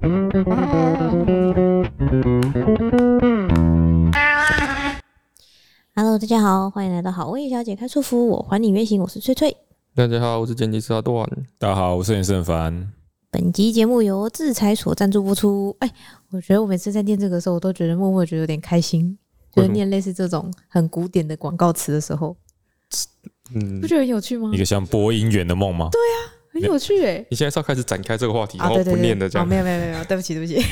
Hello，大家好，欢迎来到好味小姐开束缚，我还你原形，我是翠翠。大家好，我是剪辑师阿段。大家好，我是严胜凡。本集节目由制裁所赞助播出。哎，我觉得我每次在念这个时候，我都觉得默默觉得有点开心，就是念类似这种很古典的广告词的时候，嗯，不觉得很有趣吗？一个像播音员的梦吗？对呀、啊，很有趣哎。你现在是要开始展开这个话题，然后不念的这样？没有没有没有，对不起对不起。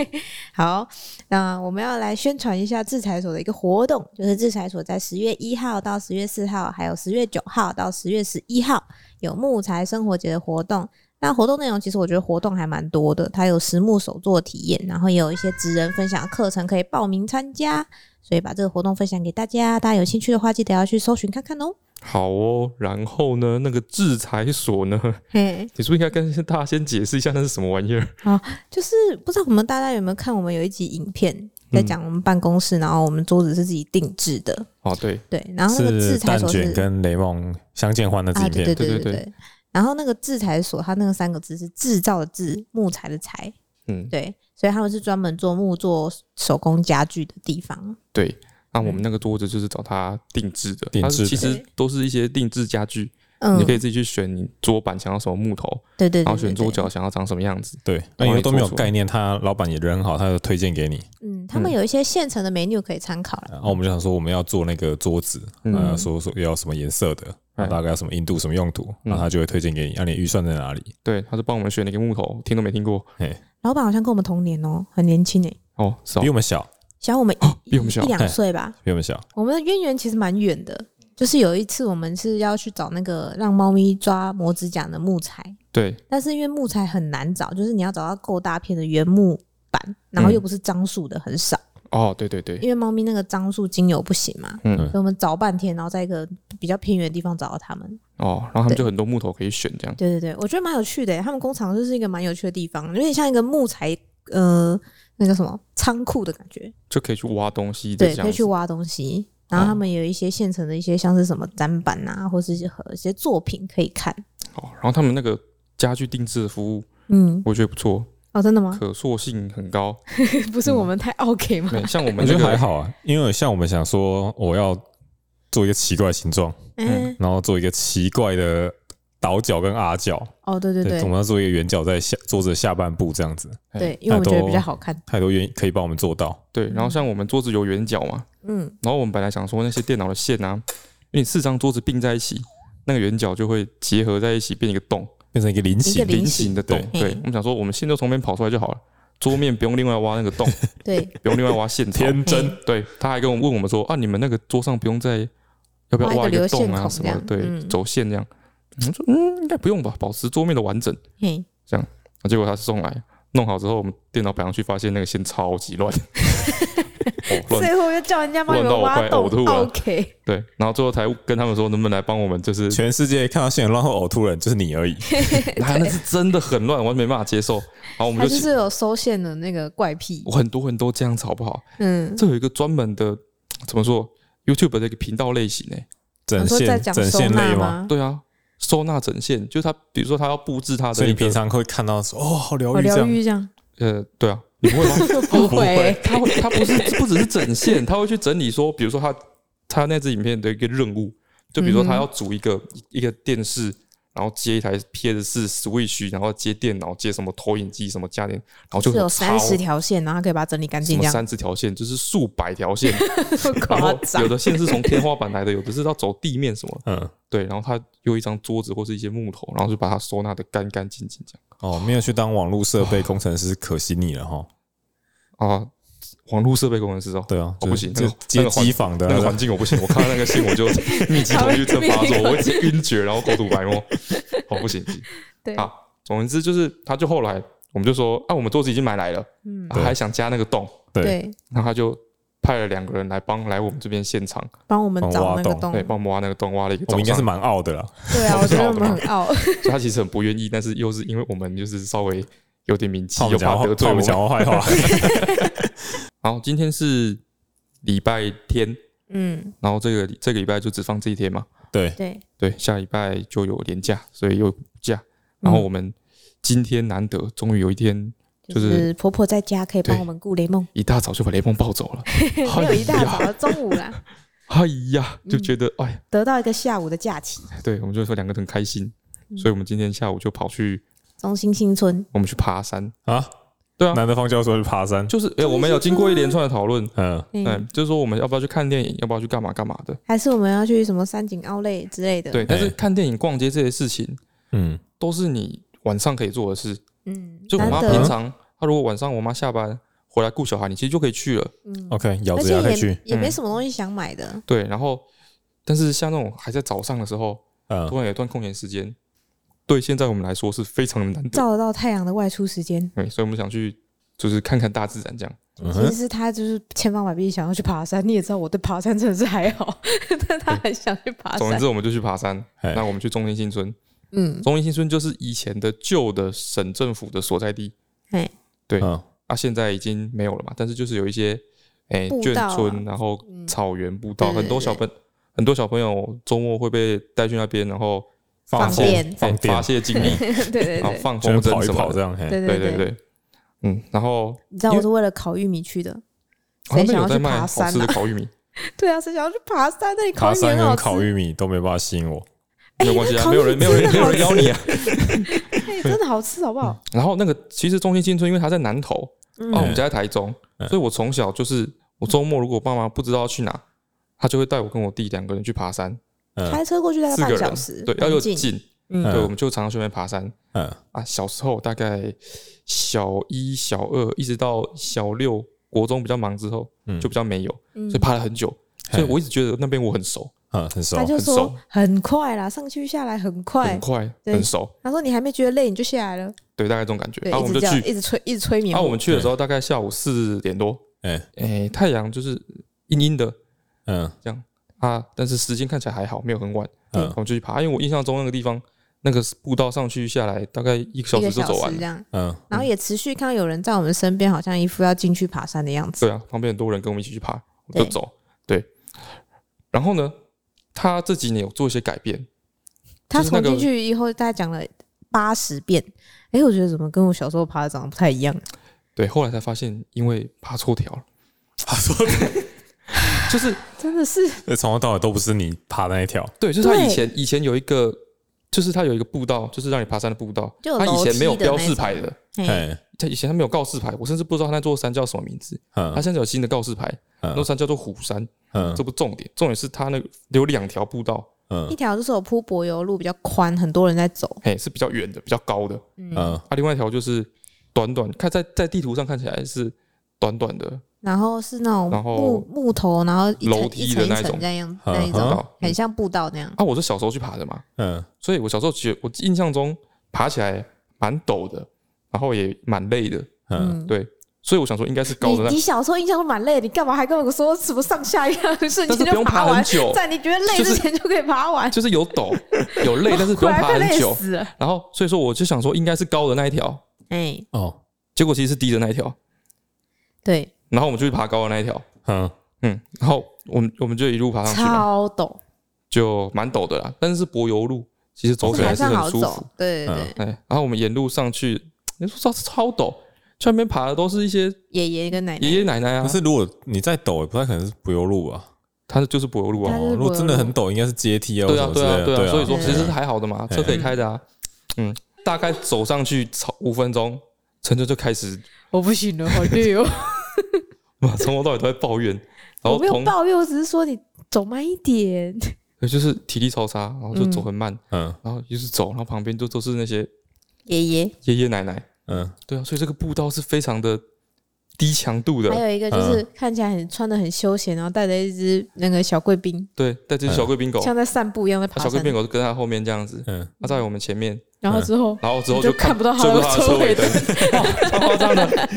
好，那我们要来宣传一下制裁所的一个活动，就是制裁所在十月一号到十月四号，还有十月九号到十月十一号有木材生活节的活动。那活动内容其实我觉得活动还蛮多的，它有实木手作体验，然后也有一些职人分享课程可以报名参加，所以把这个活动分享给大家，大家有兴趣的话记得要去搜寻看看哦。好哦，然后呢，那个制裁所呢，嘿，你是不是应该跟大家先解释一下那是什么玩意儿？啊，就是不知道我们大家有没有看，我们有一集影片在讲我们办公室，然后我们桌子是自己定制的。哦，对对，然后那个制裁所是跟雷梦相见欢的影片，对对对对。然后那个制裁所，它那个三个字是制造的制，木材的材，嗯，对，所以他们是专门做木做手工家具的地方。对，那我们那个桌子就是找他定制的，定制其实都是一些定制家具，嗯，你可以自己去选你桌板想要什么木头，对对，然后选桌角想要长什么样子，对，因为都没有概念，他老板也人很好，他就推荐给你。嗯，他们有一些现成的 menu 可以参考。然后我们就想说，我们要做那个桌子，嗯，说说要什么颜色的。那大概要什么硬度、什么用途，那他就会推荐给你。那你预算在哪里？对，他就帮我们选那个木头，听都没听过。哎，老板好像跟我们同年哦，很年轻哎。哦，比我们小，小我们一比我们小一两岁吧。比我们小。我们的渊源其实蛮远的，就是有一次我们是要去找那个让猫咪抓磨指甲的木材。对。但是因为木材很难找，就是你要找到够大片的原木板，然后又不是樟树的，很少。哦，对对对，因为猫咪那个樟树精油不行嘛，嗯，所以我们找半天，然后在一个比较偏远的地方找到它们。哦，然后他们就很多木头可以选，这样。对对对，我觉得蛮有趣的。他们工厂就是一个蛮有趣的地方，有点像一个木材呃，那个什么仓库的感觉，就可以去挖东西。对，可以去挖东西。然后他们有一些现成的一些像是什么展板啊，或是一些一些作品可以看。哦，然后他们那个家具定制的服务，嗯，我觉得不错。哦，真的吗？可塑性很高，不是我们太 OK 吗？像我 们我觉得还好啊，因为像我们想说，我要做一个奇怪的形状，嗯，然后做一个奇怪的倒角跟 R 角。哦，对对对，我们要做一个圆角在下桌子的下半部这样子。对，因为我觉得比较好看。太多原因可以帮我们做到。对，然后像我们桌子有圆角嘛，嗯，然后我们本来想说那些电脑的线啊，因为四张桌子并在一起，那个圆角就会结合在一起变一个洞。变成一个菱形菱形的洞，对，我们想说，我们线就从那边跑出来就好了，桌面不用另外挖那个洞，对，不用另外挖线。天真，对，他还跟我问我们说啊，你们那个桌上不用再要不要挖一个洞啊什么的，对，走线这样。我说嗯，应该不用吧，保持桌面的完整。嗯，这样，结果他送来弄好之后，我们电脑摆上去发现那个线超级 乱。最后又叫人家帮你们挖洞，吐 OK。对，然后最后才跟他们说，能不能来帮我们？就是全世界看到线很乱后呕吐人，就是你而已。那 那是真的很乱，我没办法接受。好，我们就是有收线的那个怪癖。我很多很多这样子，好不好？嗯，这有一个专门的怎么说 YouTube 的一个频道类型诶，整线整线类吗？对啊，收纳整线，就是他，比如说他要布置他的，所以你平常会看到说，哦，好疗愈，疗愈这样。呃，对啊。你不会吗？不会，他会，他不是不只是整线，他会去整理说，比如说他他那支影片的一个任务，就比如说他要组一个一个电视，然后接一台 PS 四 Switch，然后接电脑，接什么投影机，什么家电，然后就有三十条线，然后他可以把它整理干净。三十条线就是数百条线，然后有的线是从天花板来的，有的是要走地面什么。嗯，对，然后他用一张桌子或是一些木头，然后就把它收纳的干干净净这样。哦，没有去当网络设备工程师，可惜你了哈。啊，网络设备工程师哦，对啊，我不行，那个接机房的那个环境我不行，我看到那个信我就 密集恐惧症发作，我一直晕厥，然后口吐白沫，哦不行，对。啊，总而之就是，他就后来我们就说，啊，我们桌子已经买来了，嗯，还想加那个洞，对，然后他就派了两个人来帮来我们这边现场。帮我们找那个洞，对，帮我们挖那个洞，挖了一个，我们应该是蛮傲的了，对啊，我觉得我们很傲，所以他其实很不愿意，但是又是因为我们就是稍微。有点名气，又怕得罪我，讲话坏话。好，今天是礼拜天，嗯，然后这个这个礼拜就只放这一天嘛，对。对。对，下礼拜就有年假，所以有假。然后我们今天难得终于有一天就是婆婆在家可以帮我们顾雷梦，一大早就把雷梦抱走了，没有一大早，中午啦。哎呀，就觉得哎，得到一个下午的假期。对，我们就说两个人很开心，所以我们今天下午就跑去中心新村，我们去爬山。啊。对啊，难得放假说去爬山，就是哎，我们有经过一连串的讨论，嗯。嗯，就是说我们要不要去看电影，要不要去干嘛干嘛的，还是我们要去什么山景奥莱之类的？对，但是看电影、逛街这些事情，嗯，都是你晚上可以做的事。嗯，就我妈平常，她如果晚上我妈下班回来顾小孩，你其实就可以去了。嗯，OK，咬着牙可以去，也没什么东西想买的。对，然后，但是像那种还在早上的时候，嗯，突然有一段空闲时间，对现在我们来说是非常的难得，照得到太阳的外出时间。对，所以我们想去。就是看看大自然这样。其实他就是千方百计想要去爬山。你也知道我对爬山真的是还好，但他很想去爬山。总之我们就去爬山。那我们去中兴新村。嗯，中兴新村就是以前的旧的省政府的所在地。哎，对。啊，现在已经没有了嘛。但是就是有一些哎眷村，然后草原步道，很多小朋很多小朋友周末会被带去那边，然后放电、放发泄精力，对对对，放风筝什么这样。对对对对。嗯，然后你知道我是为了烤玉米去的，谁想要去爬山？吃的烤玉米，对啊，谁想要去爬山？那里烤玉米很好吃，烤玉米都没办法吸引我，没有关系啊，没有人，没有人，没有人邀你啊，真的好吃，好不好？然后那个其实中心新村，因为它在南投，啊，我们家在台中，所以我从小就是我周末如果爸妈不知道要去哪，他就会带我跟我弟两个人去爬山，开车过去大概半小时，对，要又近。嗯，对，我们就常常去那边爬山。嗯啊，小时候大概小一、小二，一直到小六，国中比较忙之后，嗯，就比较没有，所以爬了很久。所以我一直觉得那边我很熟，嗯，很熟，他就说很快啦，上去下来很快，很快，很熟。他说你还没觉得累，你就下来了。对，大概这种感觉。然后我们就去，一直催，一直催眠。然后我们去的时候大概下午四点多，哎哎，太阳就是阴阴的，嗯，这样啊，但是时间看起来还好，没有很晚。嗯，我们就去爬，因为我印象中那个地方。那个步道上去下来大概一个小时就走完了，嗯，然后也持续看到有人在我们身边，好像一副要进去爬山的样子。对啊，旁边很多人跟我们一起去爬，我就走。对，然后呢，他这几年有做一些改变。他从进去以后，大概讲了八十遍。哎，我觉得怎么跟我小时候爬的长得不太一样？对，后来才发现，因为爬错条了。爬错条，就是真的是，从头到尾都不是你爬的那一条。对，就是他以前以前有一个。就是他有一个步道，就是让你爬山的步道。他以前没有标示牌的，哎，他以前他没有告示牌，我甚至不知道他那座山叫什么名字。他现在有新的告示牌，那座山叫做虎山。这不重点，重点是它那个有两条步道，嗯一条就是有铺柏油路，比较宽，很多人在走，哎，是比较远的，比较高的。嗯，啊，另外一条就是短短，看在在地图上看起来是短短的。然后是那种木木头，然后楼梯的那种，那样那一种，很像步道那样。啊，我是小时候去爬的嘛，嗯，所以我小时候觉我印象中爬起来蛮陡的，然后也蛮累的，嗯，对，所以我想说应该是高的。你小时候印象都蛮累，你干嘛还跟我说什么上下一样瞬间就爬完？在你觉得累之前就可以爬完，就是有陡有累，但是不用爬很久。然后所以说我就想说应该是高的那一条，哎哦，结果其实是低的那一条，对。然后我们就去爬高的那一条，嗯嗯，然后我们我们就一路爬上去，超陡，就蛮陡的啦。但是是柏油路，其实走起来是很舒服。对对对。然后我们沿路上去，你说超超陡，上面爬的都是一些爷爷跟奶奶，爷爷奶奶啊。可是如果你再陡，也不太可能是柏油路啊，它就是柏油路啊。如果真的很陡，应该是阶梯啊。对啊对啊对啊。所以说其实是还好的嘛，车可以开的啊。嗯，大概走上去超五分钟，陈哲就开始，我不行了，好累哦。从头到尾都在抱怨，然后我没有抱怨，我只是说你走慢一点。对，就是体力超差，然后就走很慢，嗯，然后一直走，然后旁边就都是那些爷爷、爷爷奶奶，嗯，对啊，所以这个步道是非常的低强度的。还有一个就是看起来很穿的很休闲，然后带着一只那个小贵宾，对，带着小贵宾狗，像在散步一样在爬。小贵宾狗就跟在后面这样子，嗯，他在我们前面，然后之后，然后之后就看不到他的车尾灯，超夸张的。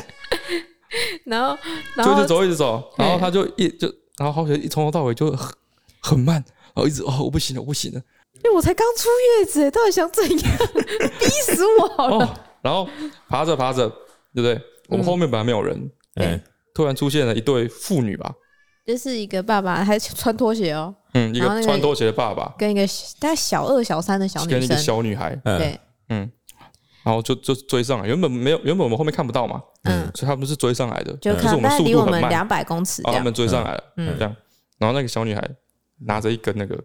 然后，就一直走，一直走，然后他就一就，然后好像一从头到尾就很很慢，然后一直哦，我不行了，我不行了，因为我才刚出月子，到底想怎样？逼死我好了！然后爬着爬着，对不对？我们后面本来没有人，哎，突然出现了一对父女吧，就是一个爸爸还穿拖鞋哦，嗯，一个穿拖鞋的爸爸，跟一个大概小二小三的小女生，跟一个小女孩，对，嗯，然后就就追上来，原本没有，原本我们后面看不到嘛，嗯，所以他们是追上来的，就可是我们速度很慢，两百公尺，他们追上来了，嗯，这样，然后那个小女孩拿着一根那个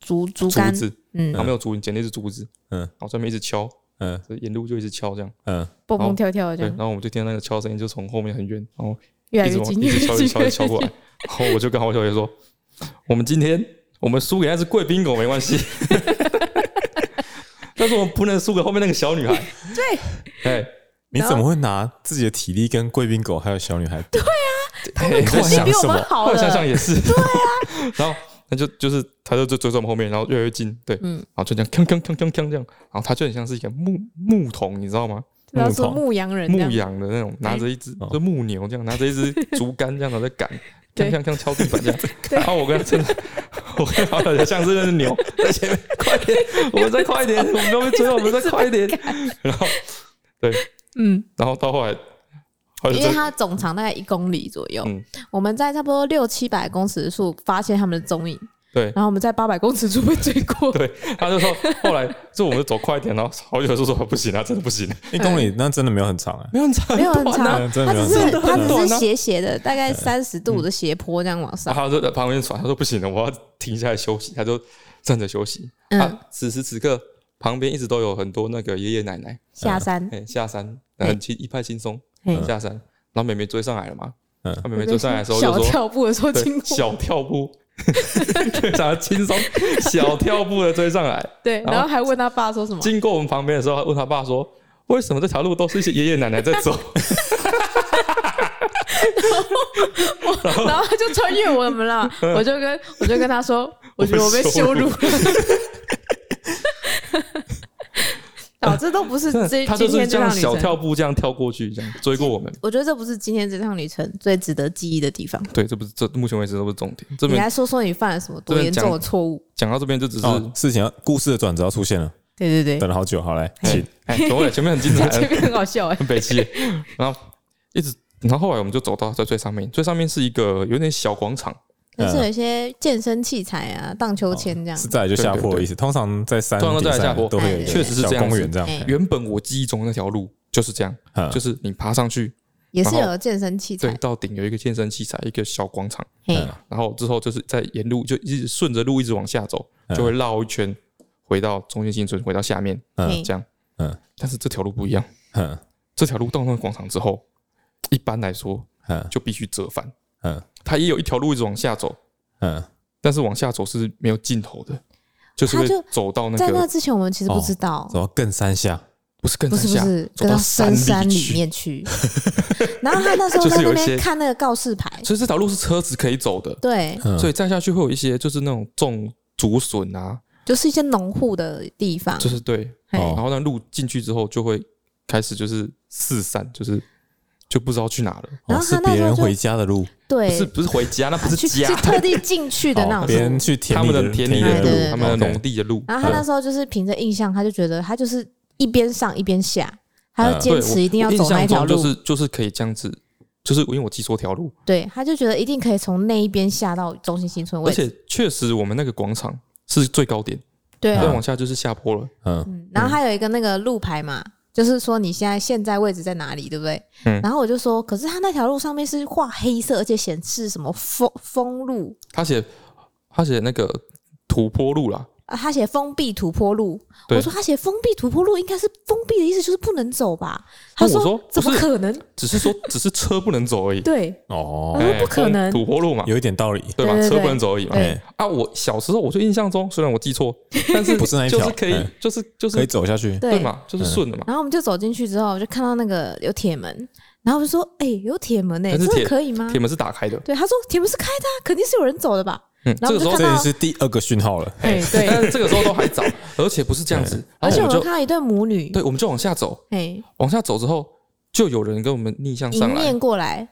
竹竹竿，嗯，然后没有竹，捡那只竹子，嗯，然后上面一直敲，嗯，沿路就一直敲这样，嗯，蹦蹦跳跳这样，然后我们就听到那个敲声音就从后面很远，然后越来越近，一直敲，一直敲，一直敲过来，然后我就跟郝小姐说，我们今天我们输给那只贵宾狗没关系。但是我们不能输给后面那个小女孩。对，哎，你怎么会拿自己的体力跟贵宾狗还有小女孩？对啊，他们体力比我们好。后来想想也是。对啊，然后那就就是他就就追在我们后面，然后越来越近，对，嗯，然后就这样锵锵锵锵锵这样，然后他就很像是一个牧牧童，你知道吗？牧羊人，牧羊的那种，拿着一只就牧牛这样，拿着一只竹竿这样的在赶，锵锵锵敲地板这样。然后我跟他真的。我跟好像像是那只牛 在前面，快点，我们再快一点，我们不要被追，我们再快一点。然后，对，嗯，然后到后来，因为它总长大概一公里左右，嗯，我们在差不多六七百公尺处发现他们的踪影。对，然后我们在八百公尺处被追过。对，他就说，后来就我们走快一点，然后好久就说不行啊，真的不行。一公里那真的没有很长啊，没有很长，没有很长，它只是它只是斜斜的，大概三十度的斜坡这样往上。他就在旁边喘，他说不行了，我要停下来休息，他就站着休息。嗯，此时此刻旁边一直都有很多那个爷爷奶奶下山，下山很轻一派轻松下山，然后妹妹追上来了嘛，嗯，他妹妹追上来的时候小跳步的时候经过，小跳步。非常轻松，小跳步的追上来。对，然后还问他爸说什么？经过我们旁边的时候，还问他爸说：“为什么这条路都是一些爷爷奶奶在走？” 然后，然后他就穿越我们了。我就跟我就跟他说：“我觉得我被羞辱了。”哦，这都不是这 今天这趟小跳步这样跳过去，这样追过我们。我觉得这不是今天这趟旅程最值得记忆的地方。对，这不是这目前为止都不是重点。这边你来说说你犯了什么多严重的错误？讲到这边就只是事情，故事的转折要出现了。对对对，等了好久，好来，请。哎，等会 前面很精彩，前面很好笑，很北七。然后一直，然后后来我们就走到在最上面，最上面是一个有点小广场。就是有一些健身器材啊，荡秋千这样。是再来就下坡的意思。通常在山，通常再来下坡都会有，确实是这样。公园这样。原本我记忆中那条路就是这样，就是你爬上去，也是有健身器材。对，到顶有一个健身器材，一个小广场。然后之后就是在沿路就一直顺着路一直往下走，就会绕一圈回到中心新村，回到下面。嗯，这样。嗯，但是这条路不一样。嗯，这条路到那个广场之后，一般来说，就必须折返。嗯，它也有一条路一直往下走，嗯，但是往下走是没有尽头的，就是会走到那个。在那之前，我们其实不知道，走到更山下，不是更山下，不是不是，走到深山里面去。然后他那时候在那边看那个告示牌，所以这条路是车子可以走的，对，所以再下去会有一些就是那种种竹笋啊，就是一些农户的地方，就是对，然后那路进去之后就会开始就是四散，就是。就不知道去哪了。然后是别人回家的路，对，不是不是回家，那不是家，是特地进去的那种。别人去他们的田里的路，他们的农地的路。然后他那时候就是凭着印象，他就觉得他就是一边上一边下，他就坚持一定要走那一条路，就是就是可以这样子，就是因为我记错条路。对，他就觉得一定可以从那一边下到中心新村位置。而且确实，我们那个广场是最高点，对，再往下就是下坡了。嗯，然后还有一个那个路牌嘛。就是说你现在现在位置在哪里，对不对？嗯。然后我就说，可是他那条路上面是画黑色，而且显示什么封封路。他写他写那个土坡路啦。啊，他写封闭土坡路。我说他写封闭土坡路，应该是封闭的意思，就是不能走吧？他说怎么可能？只是说 只是车不能走而已。对。哦。我说不可能。土坡路嘛，有一点道理，对吧？车不能走而已嘛。啊，我小时候我就印象中，虽然我记错，但是不是那一条，就是可以，就是就是可以走下去，对嘛？就是顺的嘛。然后我们就走进去之后，就看到那个有铁门，然后我就说：“哎，有铁门哎，真的可以吗？”铁门是打开的。对，他说铁门是开的，肯定是有人走的吧。嗯，这个时候这也是第二个讯号了。哎，对，但是这个时候都还早，而且不是这样子。而且我们看到一对母女，对，我们就往下走。哎，往下走之后，就有人跟我们逆向上来，过来。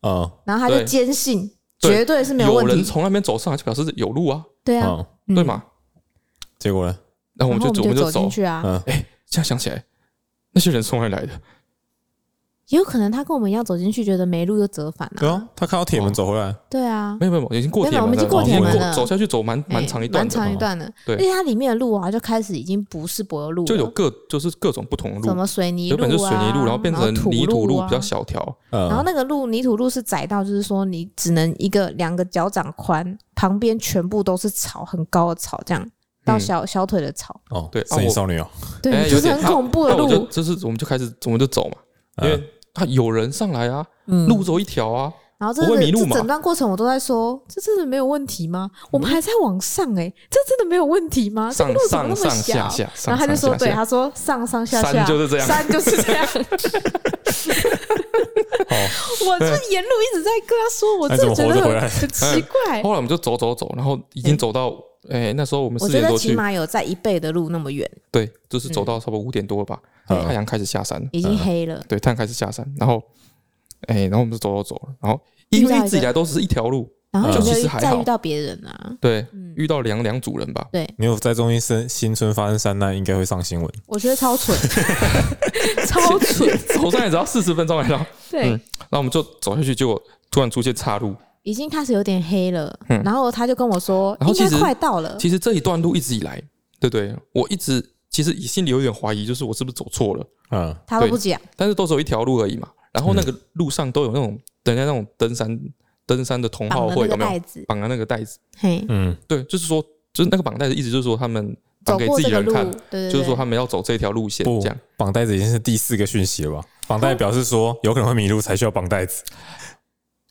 啊，然后他就坚信绝对是没有问题。有人从那边走上来，就表示有路啊。对啊，对嘛？结果呢？然后我们就我们就走进去啊。哎，这样想起来，那些人从哪里来的？也有可能他跟我们一样走进去，觉得没路又折返啊。对啊，他看到铁门走回来。对啊，没有没有，已经过铁门了。我们已经过铁门了，走下去走蛮蛮长一段，蛮长一段的。对，因为它里面的路啊，就开始已经不是柏油路，就有各就是各种不同的路，什么水泥路啊，原本是水泥路，然后变成泥土路，比较小条。然后那个路泥土路是窄到，就是说你只能一个两个脚掌宽，旁边全部都是草，很高的草，这样到小小腿的草。哦，对，神隐少女哦，对，就是很恐怖的路。就是我们就开始我们就走嘛，因为。他有人上来啊，路走一条啊，然后这个这整段过程我都在说，这真的没有问题吗？我们还在往上哎，这真的没有问题吗？上路怎么那么小？然后他就说，对，他说上上下下，山就是这样，山就是这样。我就沿路一直在跟他说，我真的觉得很奇怪。后来我们就走走走，然后已经走到哎，那时候我们四点多去，起码有在一倍的路那么远。对，就是走到差不多五点多了吧。太阳开始下山，已经黑了。对，太阳开始下山，然后，哎，然后我们就走走走了。然后因为一直以来都是一条路，然后就其实还好。再遇到别人啊？对，遇到两两组人吧。对，没有在中心生新村发生山难，应该会上新闻。我觉得超蠢，超蠢。走上来只要四十分钟来着。对，然后我们就走下去，结果突然出现岔路，已经开始有点黑了。然后他就跟我说，应该快到了。其实这一段路一直以来，对对，我一直。其实心里有点怀疑，就是我是不是走错了？嗯，他都不讲，但是都只有一条路而已嘛。然后那个路上都有那种人家那种登山登山的同好会有没有绑了那个袋子？嘿，嗯，对，就是说，就是那个绑带子，意思就是说他们绑给自己人看，就是说他们要走这条路线。这样绑带子已经是第四个讯息了吧？绑带表示说有可能会迷路，才需要绑带子。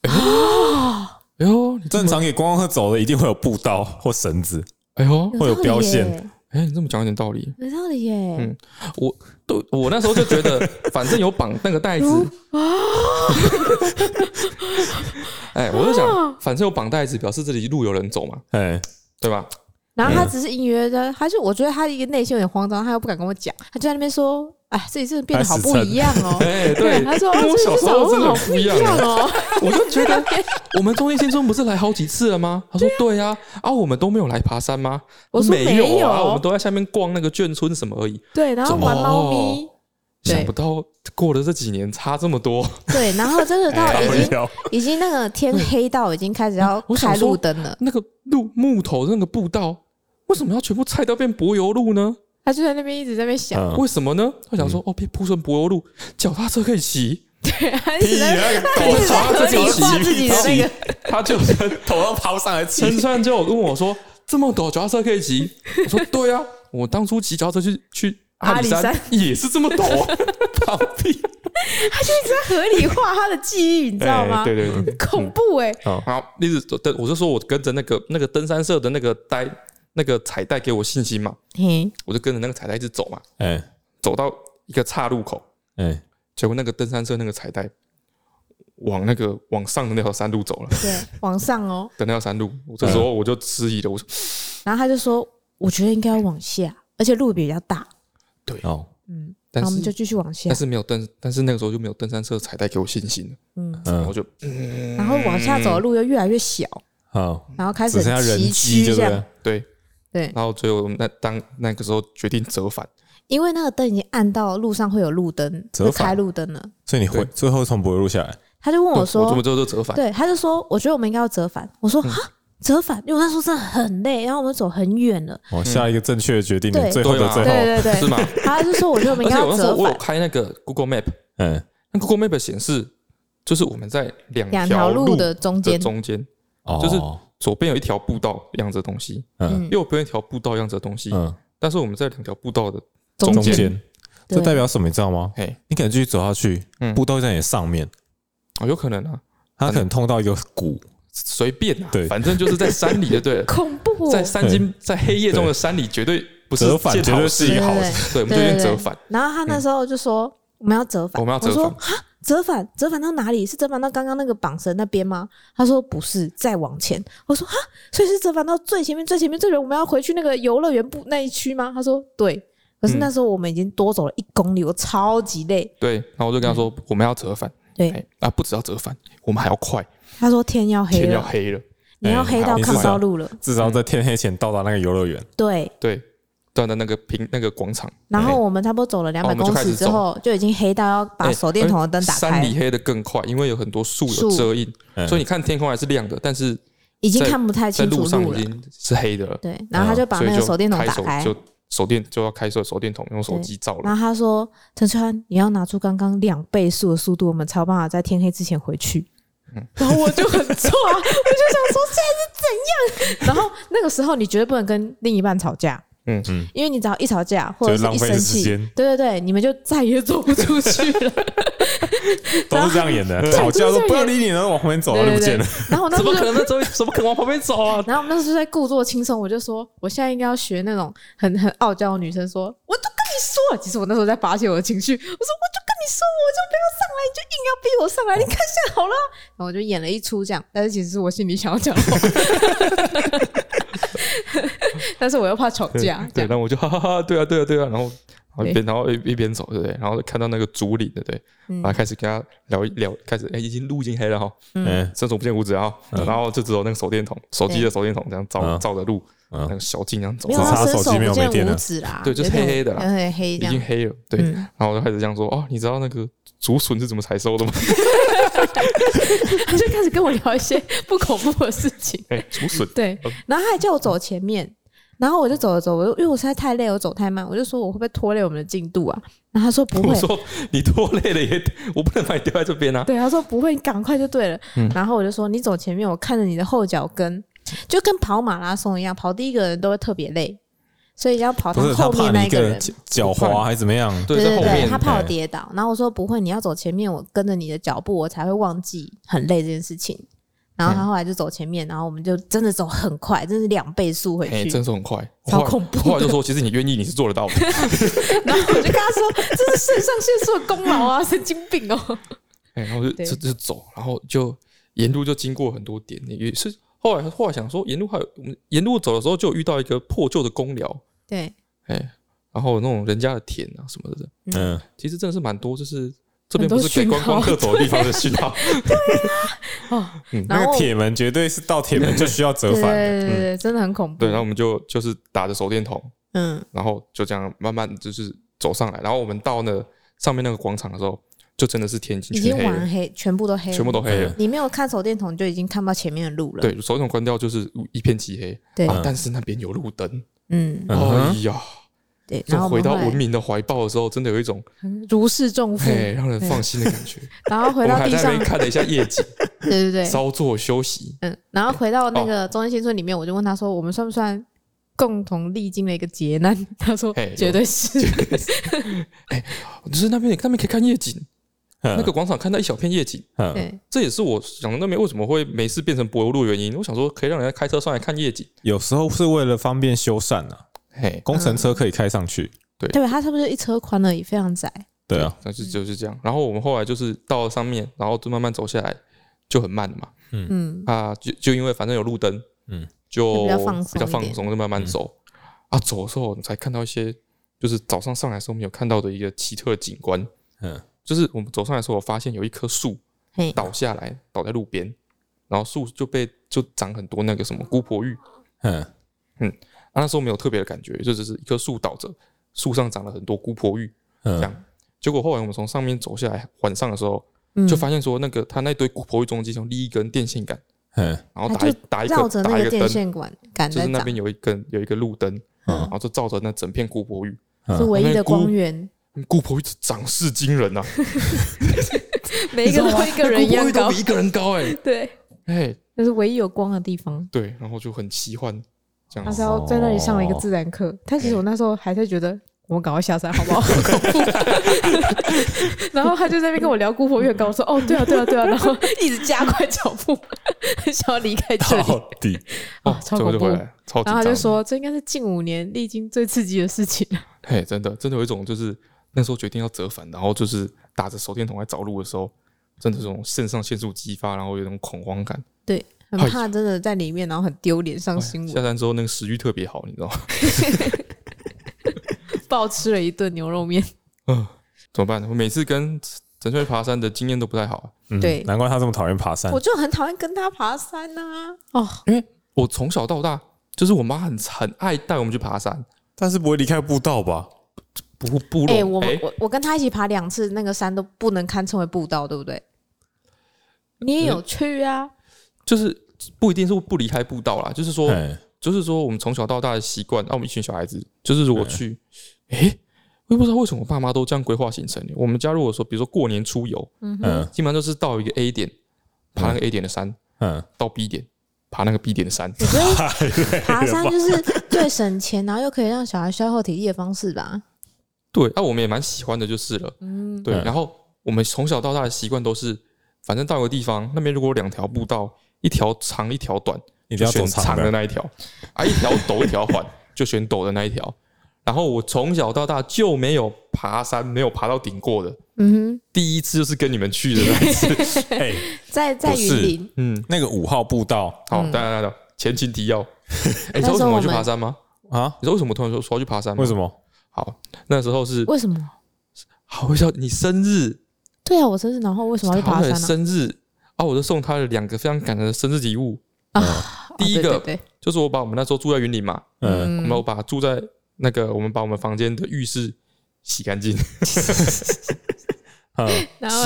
啊，哎呦，正常给观光客走的一定会有步道或绳子，哎呦，会有标线。哎，你这么讲有点道理，有道理耶。嗯，我都我那时候就觉得，反正有绑那个袋子啊。哎，我就想，反正有绑袋子，表示这里路有人走嘛，哎，对吧？然后他只是隐约的，他就我觉得他一个内心有点慌张，他又不敢跟我讲，他就在那边说。哎，这里真的变得好不一样哦！哎，对，他说跟我小时候真的好不一样哦。我就觉得，我们中间新村不是来好几次了吗？他说对呀，啊，我们都没有来爬山吗？我说没有啊，我们都在下面逛那个眷村什么而已。对，然后玩猫咪。想不到过了这几年差这么多。对，然后真的 到已经已经那个天黑到已经开始要开路灯了。那个路木头那个步道为什么要全部拆掉变柏油路呢？他就在那边一直在那边想，为什么呢？他想说，哦，变铺成柏油路，脚踏车可以骑。对，他一直在脚踏车可以骑自己的那个，他就头要抛上来骑。陈川就问我说：“这么陡，脚踏车可以骑？”我说：“对啊，我当初骑脚踏车去去阿里山。也是这么陡。”放屁！他就一直在合理化他的记忆，你知道吗？对对对，恐怖哎！好，一直登，我就说我跟着那个那个登山社的那个呆。那个彩带给我信心嘛，我就跟着那个彩带一直走嘛，哎，走到一个岔路口，哎，结果那个登山社那个彩带往那个往上的那条山路走了，对，往上哦，的那条山路，这时候我就迟疑了，我说，然后他就说，我觉得应该要往下，而且路比较大，对哦，嗯，然后我们就继续往下，但是没有登，但是那个时候就没有登山社彩带给我信心了，嗯，然后就，然后往下走的路又越来越小，好，然后开始崎岖这样，对。对，然后最后那当那个时候决定折返，因为那个灯已经暗到路上会有路灯，会开路灯了。所以你会最后从柏油路下来，他就问我说：“我怎么最后就折返？”对，他就说：“我觉得我们应该要折返。”我说：“哈，折返？因为那时候真的很累，然后我们走很远了。”哦，下一个正确的决定，最后的最后，对对对，是吗？他就说：“我觉得我们应该要折返。”而且我那时候我有开那个 Google Map，嗯，那 Google Map 显示就是我们在两两条路的中间，中间，就是。左边有一条步道样子的东西，嗯，右边一条步道样子的东西，嗯，但是我们在两条步道的中间，这代表什么？你知道吗？嘿，你可能继续走下去，嗯。步道在你上面，哦，有可能啊，它可能通到一个谷，随便啊，对，反正就是在山里，就对了，恐怖，在山间，在黑夜中的山里，绝对不是折返，绝对是一个好事，对，我们就先折返。然后他那时候就说我们要折返，我们要折返。折返，折返到哪里？是折返到刚刚那个绑绳那边吗？他说不是，再往前。我说哈，所以是折返到最前面、最前面、最远，我们要回去那个游乐园部那一区吗？他说对。可是那时候我们已经多走了一公里，我超级累。对，然后我就跟他说，我们要折返。对啊，不只要折返，我们还要快。他说天要黑了，天要黑了，你要黑到看不到路了。至少在天黑前到达那个游乐园。对对，到的那个平那个广场。然后我们差不多走了两百公尺之后，就已经黑到要把手电筒的灯打开。山里黑的更快，因为有很多树有遮荫，所以你看天空还是亮的，但是已经看不太清楚路了。在路上已经是黑的了。对，然后他就把那个手电筒打开，就手电就要开手手电筒用手机照了。然后他说：“陈川，你要拿出刚刚两倍速的速度，我们才有办法在天黑之前回去。” 然后我就很错啊，我就想说现在是怎样？然后那个时候你绝对不能跟另一半吵架，嗯嗯，因为你只要一吵架或者是一生气，对对对，你们就再也走不出去了。都是这样演的，吵架都不要理你，然后往旁边走，就不见了。然后那怎么可能呢？怎怎么可能往旁边走啊？然后我们那时候在故作轻松，我就说我现在应该要学那种很很傲娇的女生，说我都跟你说了。其实我那时候在发泄我的情绪，我说我就跟。你说我就不要上来，你就硬要逼我上来。你看现在好了，然后我就演了一出这样，但是其实是我心里想要讲的话，但是我又怕吵架。对，然后我就哈哈哈，对啊，对啊，对啊，然后一边然后一一边走，对不对？然后看到那个竹林，对不对？然后开始跟他聊一聊，开始哎，已经路已经黑了哈，嗯，伸手不见五指啊，然后就只有那个手电筒，手机的手电筒这样照照着路。那个小径这样走，没有他伸手不见五指啦，对，就是黑黑的啦，黑黑，已经黑了。对，然后我就开始这样说，哦，你知道那个竹笋是怎么采收的吗？他就开始跟我聊一些不恐怖的事情。哎，竹笋。对，然后他还叫我走前面，然后我就走了走，我因为我实在太累，我走太慢，我就说我会不会拖累我们的进度啊？然后他说不会，我说你拖累了也，我不能把你丢在这边啊。对，他说不会，你赶快就对了。然后我就说你走前面，我看着你的后脚跟。就跟跑马拉松一样，跑第一个人都会特别累，所以要跑他后面那一个人脚滑还是怎么样？对对对，他怕我跌倒。然后我说不会，你要走前面，我跟着你的脚步，我才会忘记很累这件事情。然后他后来就走前面，然后我们就真的走很快，真是两倍速回去，真是很快，超恐怖。后来就说，其实你愿意，你是做得到的。然后我就跟他说，这是肾上腺素的功劳啊，神经病哦。哎，然后就就就走，然后就沿路就经过很多点，也是。后来后来想说，沿路还有我们沿路走的时候，就遇到一个破旧的公寮。对，哎，然后那种人家的田啊什么的，嗯，其实真的是蛮多，就是这边不是给观光客走的地方的信号。对 哦，那个铁门绝对是到铁门就需要折返，对对对，真的很恐怖。对，然后我们就就是打着手电筒，嗯，然后就这样慢慢就是走上来，然后我们到那上面那个广场的时候。就真的是天已经完黑，全部都黑，全部都黑了。你没有看手电筒，就已经看不到前面的路了。对，手电筒关掉就是一片漆黑。对，但是那边有路灯。嗯，哎呀，对，然后回到文明的怀抱的时候，真的有一种如释重负，让人放心的感觉。然后回到地上看了一下夜景，对对对，稍作休息。嗯，然后回到那个中间新村里面，我就问他说：“我们算不算共同历经了一个劫难？”他说：“绝对是。” 哎，就是那边，那边可以看夜景。那个广场看到一小片夜景，对，这也是我想那边为什么会没事变成柏油路的原因。我想说，可以让人家开车上来看夜景，有时候是为了方便修缮啊。嘿，工程车可以开上去，对，对，它差不多一车宽而已，非常窄。对啊，但是就是这样。然后我们后来就是到了上面，然后就慢慢走下来，就很慢了嘛。嗯嗯啊，就就因为反正有路灯，嗯，就比较放松，就慢慢走。啊，走的时候你才看到一些，就是早上上来的时候没有看到的一个奇特的景观。嗯。就是我们走上来的时候，我发现有一棵树倒下来，倒在路边，然后树就被就长很多那个什么姑婆芋，嗯嗯，啊、那时候没有特别的感觉，就只是一棵树倒着，树上长了很多姑婆芋，这样。结果后来我们从上面走下来，晚上的时候就发现说，那个它那堆姑婆芋中间有立一根电线杆，嗯，然后打一打一个打一个电线管，就是那边有一根有一个路灯，然后就照着那整片姑婆芋，是唯一的光源。姑婆芋长势惊人呐，每一个都一个人一样高，比一个人高哎。对，哎，那是唯一有光的地方。对，然后就很奇幻，这样。他是要在那里上了一个自然课，但其实我那时候还在觉得，我们赶快下山好不好？然后他就在那边跟我聊姑婆越高，我说哦，对啊，对啊，对啊，然后一直加快脚步，想要离开这里。到底哦，超恐怖。然后他就说，这应该是近五年历经最刺激的事情。嘿，真的，真的有一种就是那时候决定要折返，然后就是打着手电筒来找路的时候，真的这种肾上腺素激发，然后有种恐慌感。对，很怕真的在里面，然后很丢脸上新闻。下山之后那个食欲特别好，你知道吗？暴吃了一顿牛肉面。嗯，怎么办？我每次跟陈翠爬山的经验都不太好。嗯，对，难怪他这么讨厌爬山。我就很讨厌跟他爬山呐。哦，因为我从小到大就是我妈很很爱带我们去爬山。但是不会离开步道吧？不步道。哎，我我我跟他一起爬两次，那个山都不能堪称为步道，对不对？你也有去啊？就是不一定是不离开步道啦，就是说，就是说，我们从小到大的习惯，那我们一群小孩子，就是如果去，哎。我也不知道为什么我爸妈都这样规划行程。我们家如果说，比如说过年出游，嗯，基本上就是到一个 A 点，爬那个 A 点的山，嗯，到 B 点，爬那个 B 点的山。我觉得 爬山就是最省钱，然后又可以让小孩消耗体力的方式吧。对，那我们也蛮喜欢的，就是了。嗯，对。然后我们从小到大的习惯都是，反正到一个地方，那边如果有两条步道，一条长一条短，你就要选长的那一条，啊，一条陡一条缓，就选陡的那一条。然后我从小到大就没有爬山，没有爬到顶过的。嗯哼，第一次就是跟你们去的那一次。哎，在在云林，嗯，那个五号步道。好，等等等，前情提要。哎，你知道为什么我去爬山吗？啊，你知道为什么突然说说要去爬山吗？为什么？好，那时候是为什么？好笑，你生日。对啊，我生日，然后为什么要去爬山呢？生日啊，我就送他了两个非常感人的生日礼物啊。第一个就是我把我们那时候住在云林嘛，嗯，我们我把住在。那个，我们把我们房间的浴室洗干净，洗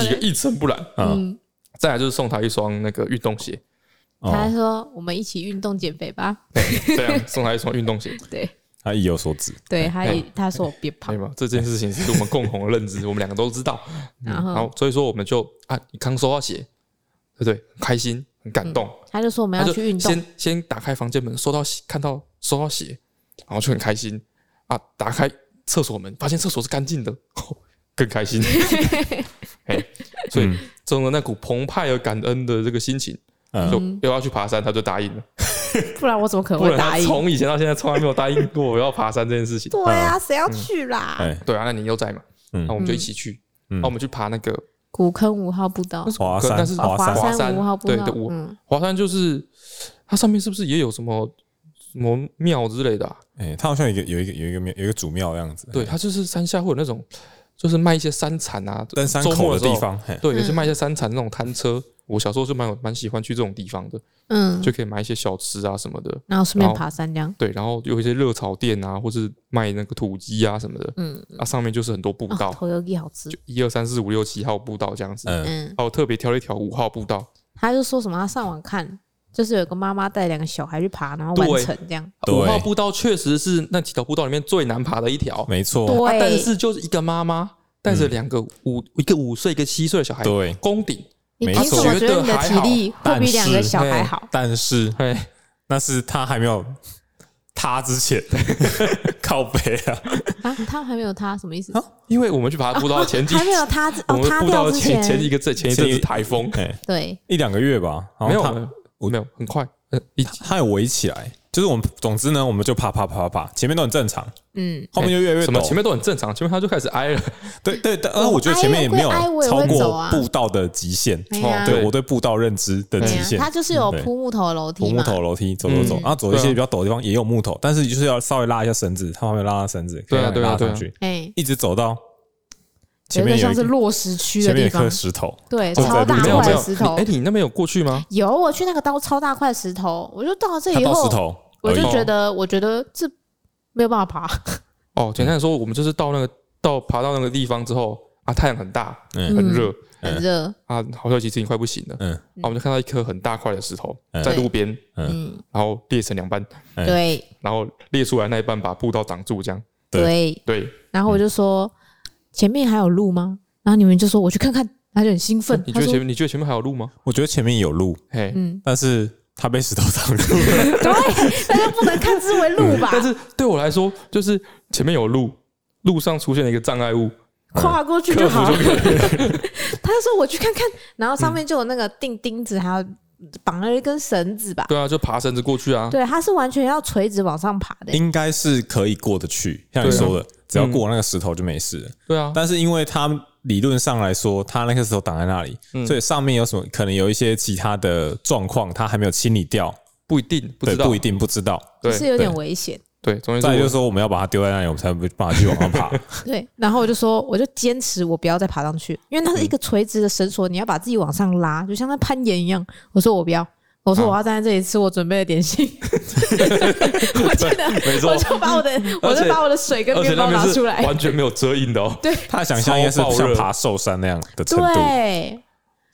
个一尘不染。嗯，再来就是送他一双那个运动鞋。他还说：“我们一起运动减肥吧。”对，这样送他一双运动鞋。对，他意有所指。对，他他说我别胖。这件事情是我们共同的认知，我们两个都知道。然后，所以说我们就啊，你刚收到鞋，对不对？很开心，很感动。他就说我们要去运动。先先打开房间门，收到看到收到鞋，然后就很开心。啊！打开厕所门，发现厕所是干净的，更开心。哎，所以，中了那股澎湃而感恩的这个心情，就又要去爬山，他就答应了。不然我怎么可能会答应？从以前到现在，从来没有答应过我要爬山这件事情。对啊，谁要去啦？对啊，那你又在嘛？那我们就一起去。那我们去爬那个古坑五号步道。华山，但是华山五号步道。对的，五华山就是它上面是不是也有什么？什么庙之类的？哎，它好像有一个有一个有一个庙，有一个主庙的样子。对，它就是山下会有那种，就是卖一些山产啊，登山口的地方。对，有些卖一些山产那种摊车。我小时候就蛮有蛮喜欢去这种地方的。嗯，就可以买一些小吃啊什么的，然后顺便爬山这样。对，然后有一些热炒店啊，或是卖那个土鸡啊什么的。嗯，啊，上面就是很多步道，土鸡好吃。就一二三四五六七号步道这样子。嗯，哦，特别挑了一条五号步道。他就说什么？他上网看。就是有个妈妈带两个小孩去爬，然后完成这样。五号步道确实是那几条步道里面最难爬的一条，没错。对，但是就是一个妈妈带着两个五一个五岁一个七岁的小孩，对，攻顶。你凭什么觉得你的体力会比两个小孩好？但是，那是他还没有他之前 靠北啊啊！他还没有他什么意思？因为我们去爬步道前几还没有他 哦，他步道前前一个这前一阵子台风，对，一两个月吧，没有。我没有很快，呃，它有围起来，就是我们总之呢，我们就爬爬爬爬爬，前面都很正常，嗯，后面就越来越什么？前面都很正常，前面他就开始挨了，对对，但我觉得前面也没有超过步道的极限，哦对我对步道认知的极限，它就是有铺木头楼梯，铺木头楼梯走走走，然后走一些比较陡的地方也有木头，但是就是要稍微拉一下绳子，它旁边拉拉绳子，对啊对啊对啊，哎，一直走到。前面像是落石区的地方，一颗石头，对，超大块石头。哎，你那边有过去吗？有，我去那个刀超大块石头，我就到了这以后，我就觉得，我觉得这没有办法爬。哦，简单来说，我们就是到那个到爬到那个地方之后啊，太阳很大，很热，很热啊，好像其实已经快不行了。嗯，啊我们就看到一颗很大块的石头在路边，嗯，然后裂成两半，对，然后裂出来那一半把步道挡住，这样，对对，然后我就说。前面还有路吗？然后你们就说我去看看，他就很兴奋。你觉得前面？你觉得前面还有路吗？我觉得前面有路，嘿，嗯但是他被石头挡住了。对，大家不能看之为路吧？但是对我来说，就是前面有路，路上出现了一个障碍物，跨过去就好了。他就说我去看看，然后上面就有那个钉钉子，还有绑了一根绳子吧？对啊，就爬绳子过去啊。对，他是完全要垂直往上爬的，应该是可以过得去，像你说的。只要过那个石头就没事了。对啊，但是因为它理论上来说，它那个时候挡在那里，所以上面有什么可能有一些其他的状况，它还没有清理掉，不一定，对，不一定不知道，对，是有点危险。对，再就是说我们要把它丢在那里，我们才没办法去往上爬。对，然后我就说，我就坚持我不要再爬上去，因为它是一个垂直的绳索，你要把自己往上拉，就像在攀岩一样。我说我不要，我说我要站在这里吃我准备的点心，我记得，没错，我就把我的，我就把我的水跟面包拿出来，完全没有遮阴的哦。对，他想象应该是像爬寿山那样的程度。对，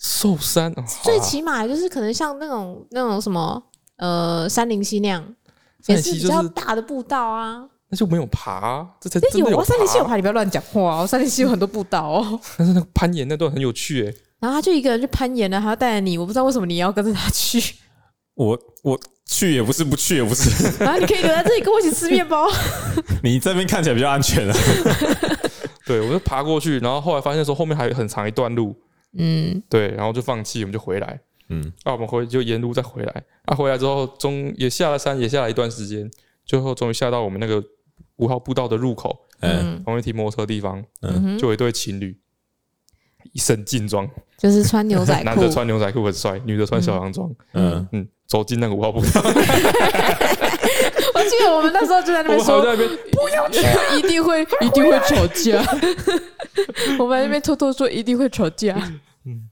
寿山最起码就是可能像那种那种什么呃杉林溪那样，也是比较大的步道啊。那就没有爬，这才真的有。杉林溪有爬，你不要乱讲话哦。杉林溪有很多步道哦。但是那个攀岩那段很有趣诶。然后他就一个人去攀岩了，还要带着你，我不知道为什么你要跟着他去。我我去也不是，不去也不是。然后你可以留在这里跟我一起吃面包。你这边看起来比较安全啊。对，我就爬过去，然后后来发现说后面还有很长一段路。嗯，对，然后就放弃，我们就回来。嗯，啊，我们回就沿路再回来。啊，回来之后中也下了山，也下了一段时间，最后终于下到我们那个五号步道的入口。嗯，旁边停摩托车的地方，嗯，就有一对情侣。一身劲装，就是穿牛仔裤，男的穿牛仔裤很帅，女的穿小洋装。嗯嗯，走进那个五号步道。我记得我们那时候就在那边 说，不要去，一定会一定会吵架。我们在那边偷偷说一定会吵架。嗯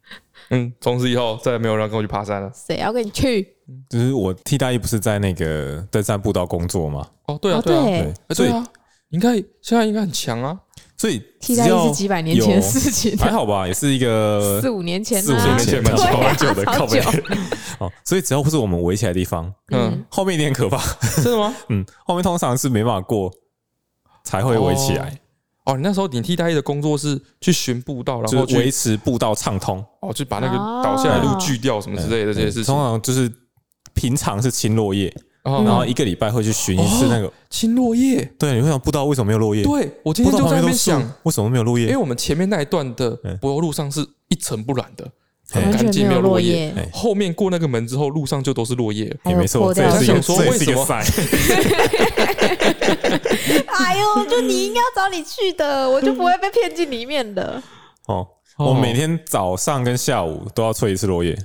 嗯，从此以后再也没有人跟我去爬山了。谁要跟你去？就是我替大一不是在那个登山步道工作吗？哦，对啊，对啊，对啊，应该现在应该很强啊。所以替代役是几百年前的事情，还好吧，也是一个四五年前，四五年前蛮久的靠背。哦，所以只要不是我们围起来的地方，嗯，后面一点可怕，真的吗？嗯，后面通常是没办法过才会围起来。哦，你那时候你替代役的工作是去巡步道，然后维持步道畅通，哦，就把那个倒下来路锯掉什么之类的这些事情。通常就是平常是清落叶。然后一个礼拜会去巡一次那个清落叶，对，你会想不知道为什么没有落叶？对，我今天就在那边想，为什么没有落叶？因为我们前面那一段的柏油路上是一尘不染的，很干净，没有落叶。后面过那个门之后，路上就都是落叶。也没错，这是想说为什么？哎呦，就你应该要找你去的，我就不会被骗进里面的。哦。我每天早上跟下午都要吹一次落叶。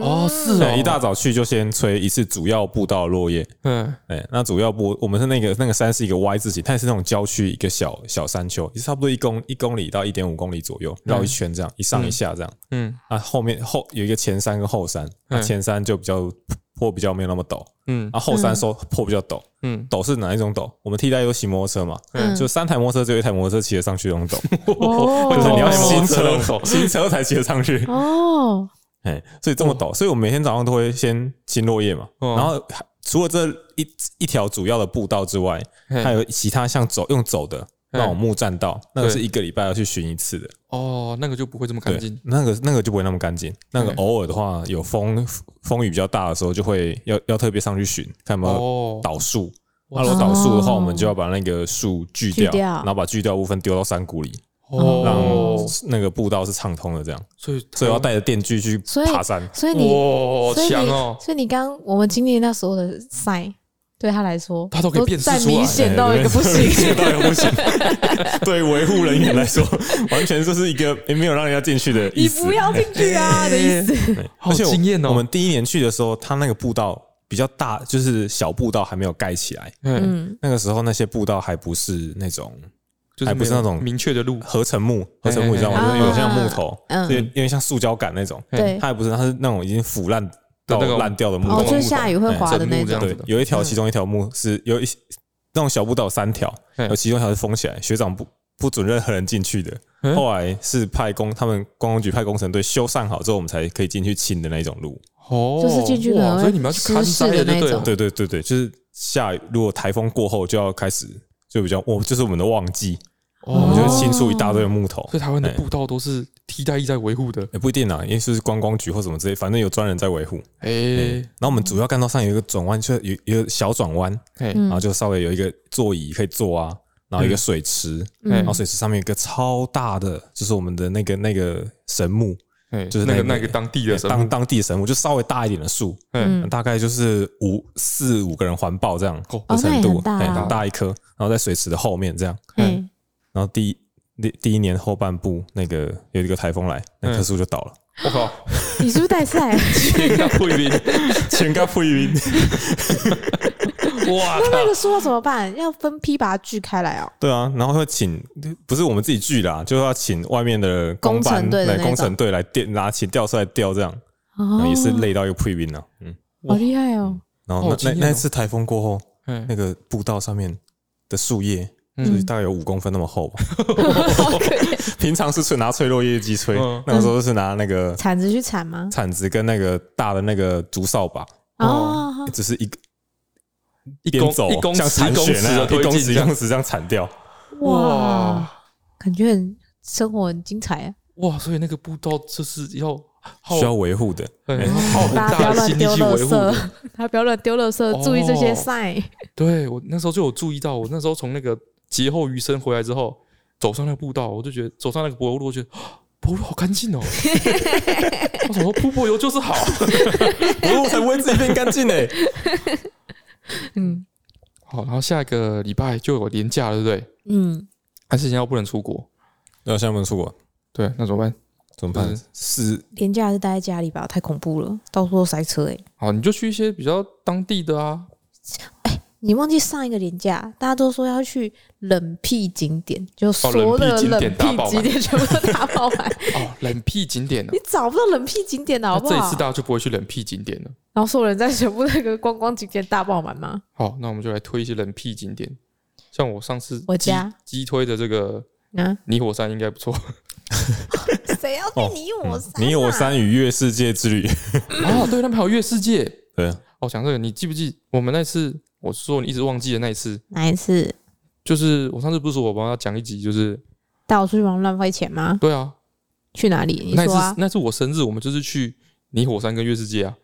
哦，是哦，一大早去就先吹一次主要步道落叶。嗯，哎，那主要步我们是那个那个山是一个 Y 字形，它也是那种郊区一个小小山丘，也是差不多一公一公里到一点五公里左右，绕一圈这样，一上一下这样。嗯，啊，后面后有一个前山跟后山，那前山就比较。坡比较没有那么陡，嗯，啊后后山说坡比较陡，嗯，陡是哪一种陡？我们替代有骑摩托车嘛，嗯，就三台摩托车只有一台摩托车骑得上去那种陡，哦，或者你要新车，新车才骑得上去，哦，哎，所以这么陡，所以我们每天早上都会先清落叶嘛，然后除了这一一条主要的步道之外，还有其他像走用走的。那种木栈道，那个是一个礼拜要去巡一次的。哦，那个就不会这么干净。那个那个就不会那么干净。那个偶尔的话，有风风雨比较大的时候，就会要要特别上去巡，看有没有倒树。那如果倒树的话，我们就要把那个树锯掉，然后把锯掉部分丢到山谷里，让那个步道是畅通的。这样，所以所以要带着电锯去爬山。所以你哇，强哦！所以你刚我们经历那时候的赛。对他来说，他都可以辨识出来，明显到一个不行，明显到一个不行。对维护人员来说，完全就是一个也没有让人家进去的意思。你不要进去啊的意思。好惊艳哦！我们第一年去的时候，他那个步道比较大，就是小步道还没有盖起来。嗯，那个时候那些步道还不是那种，就还不是那种明确的路，合成木，合成木你知道吗？有点像木头，对，有点像塑胶感那种。对，它还不是，它是那种已经腐烂。到烂掉的木头，就是下雨会滑的那种。对，有一条，其中一条木是有一那种小步道，三条，有其中一条是封起来，学长不不准任何人进去的。后来是派工，他们观光局派工程队修缮好之后，我们才可以进去清的那种路。哦，就是进去的，所以你们要去看山的那种。对对对对，就是下雨，如果台风过后就要开始，就比较，我就是我们的旺季。我们就清出一大堆的木头，所以台湾的步道都是替代役在维护的，也不一定啊，因为是观光局或什么之类，反正有专人在维护。哎，然后我们主要干道上有一个转弯，就有一个小转弯，然后就稍微有一个座椅可以坐啊，然后一个水池，然后水池上面有一个超大的，就是我们的那个那个神木，就是那个那个当地的当当地的神木，就稍微大一点的树，嗯，大概就是五四五个人环抱这样的程度，很大一棵，然后在水池的后面这样，嗯。然后第一第第一年后半部那个有一个台风来，那棵树就倒了。我靠！你是不是带菜？全家破云，全家破云。哇！那那个树要怎么办？要分批把它锯开来哦。对啊，然后会请不是我们自己锯的，啊，就要请外面的工班来工程队来电拿起吊出来吊，这样也是累到一个破云了。嗯。好厉害哦！然后那那那次台风过后，那个步道上面的树叶，就是大概有五公分那么厚吧。平常是吹拿脆落叶机吹，那个时候是拿那个铲子去铲吗？铲子跟那个大的那个竹扫把哦，只是一个一公走，像铲雪那样，一公尺一公尺这样铲掉。哇，感觉很生活很精彩啊！哇，所以那个步道就是要需要维护的，好大的心力去维护。他不要乱丢垃圾，注意这些 sign。对，我那时候就有注意到，我那时候从那个劫后余生回来之后，走上那个步道，我就觉得走上那个柏油路，我觉得柏油路好干净哦。我想说铺柏油就是好，柏油才不会自己变干净呢。嗯，好，然后下一个礼拜就有年假了，对不对？嗯，还是现在不能出国？要现在不能出国。对，那怎么办？怎么办？是年假还是待在家里吧？太恐怖了，到处都塞车哎。好，你就去一些比较当地的啊。哎，你忘记上一个年假，大家都说要去冷僻景点，就所有的冷僻景点全部都大爆满。哦，冷僻景点，你找不到冷僻景点了，好不好？这一次大家就不会去冷僻景点了。然后所有人在全部那个观光景点大爆满吗？好，那我们就来推一些冷僻景点，像我上次我家激推的这个啊，泥火山应该不错。谁要去泥火山？泥火山与月世界之旅 哦，对，那边还有月世界。对，哦，讲这个，你记不记我们那次？我是说你一直忘记的那一次，哪一次？就是我上次不是说我帮他讲一集，就是带我出去玩乱花钱吗？对啊，去哪里？那次那次我生日，我们就是去泥火山跟月世界啊。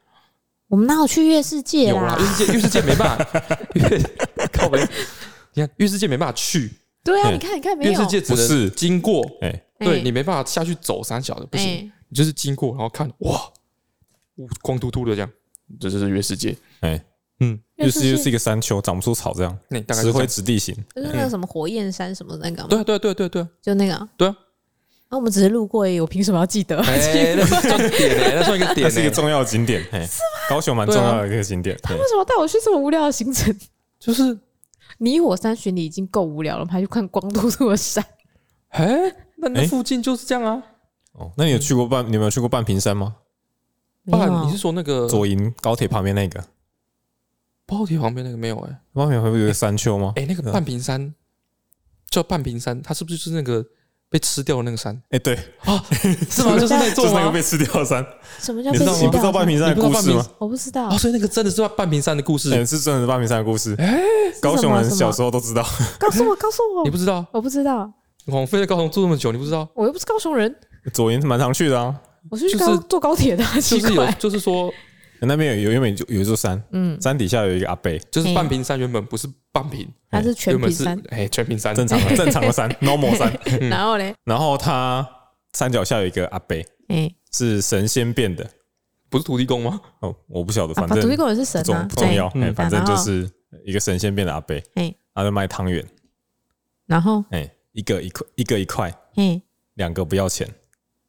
我们哪有去月世界？有啦，月世界，月世界没办法，靠北，你看月世界没办法去。对啊，你看，你看，没有。月世界只能是经过，哎。对，你没办法下去走三小的，不行，你就是经过，然后看，哇，光秃秃的这样，这就是月世界。哎，嗯，就是就是一个山丘，长不出草这样，那大概石灰质地形，就是那个什么火焰山什么那个。对对对对对，就那个。对啊，那我们只是路过而已，我凭什么要记得？那是重点，那算一个点，是一个重要的景点。是吗？高雄蛮重要的一个景点。他为什么带我去这么无聊的行程？就是你我三巡礼已经够无聊了，我们还去看光秃秃的山。哎。那那附近就是这样啊。哦，那你有去过半？你有没有去过半屏山吗？半，你是说那个左营高铁旁边那个？高铁旁边那个没有哎。外面会不会有个山丘吗？哎，那个半屏山叫半屏山，它是不是就是那个被吃掉的那个山？哎，对啊，是吗？就是那座那个被吃掉的山。什么叫？你知道你不知道半屏山的故事吗？我不知道。哦，所以那个真的是半屏山的故事，是真的是半屏山的故事。哎，高雄人小时候都知道。告诉我，告诉我，你不知道？我不知道。王菲在高雄住那么久，你不知道？我又不是高雄人。左营是蛮常去的啊。我是就是坐高铁的。就是有，就是说那边有有原本就有一座山，嗯，山底下有一个阿伯，就是半屏山，原本不是半屏，它是全屏山，哎，全屏山，正常的 正常的山，normal 山。然后嘞，然后它山脚下有一个阿伯，哎，是神仙变的，不是土地公吗？哦，我不晓得，反正土地公也是神啊，不重要，哎，反正就是一个神仙变的阿伯，哎，他在卖汤圆，然后？哎。一个一块，一个一块，嗯，两个不要钱，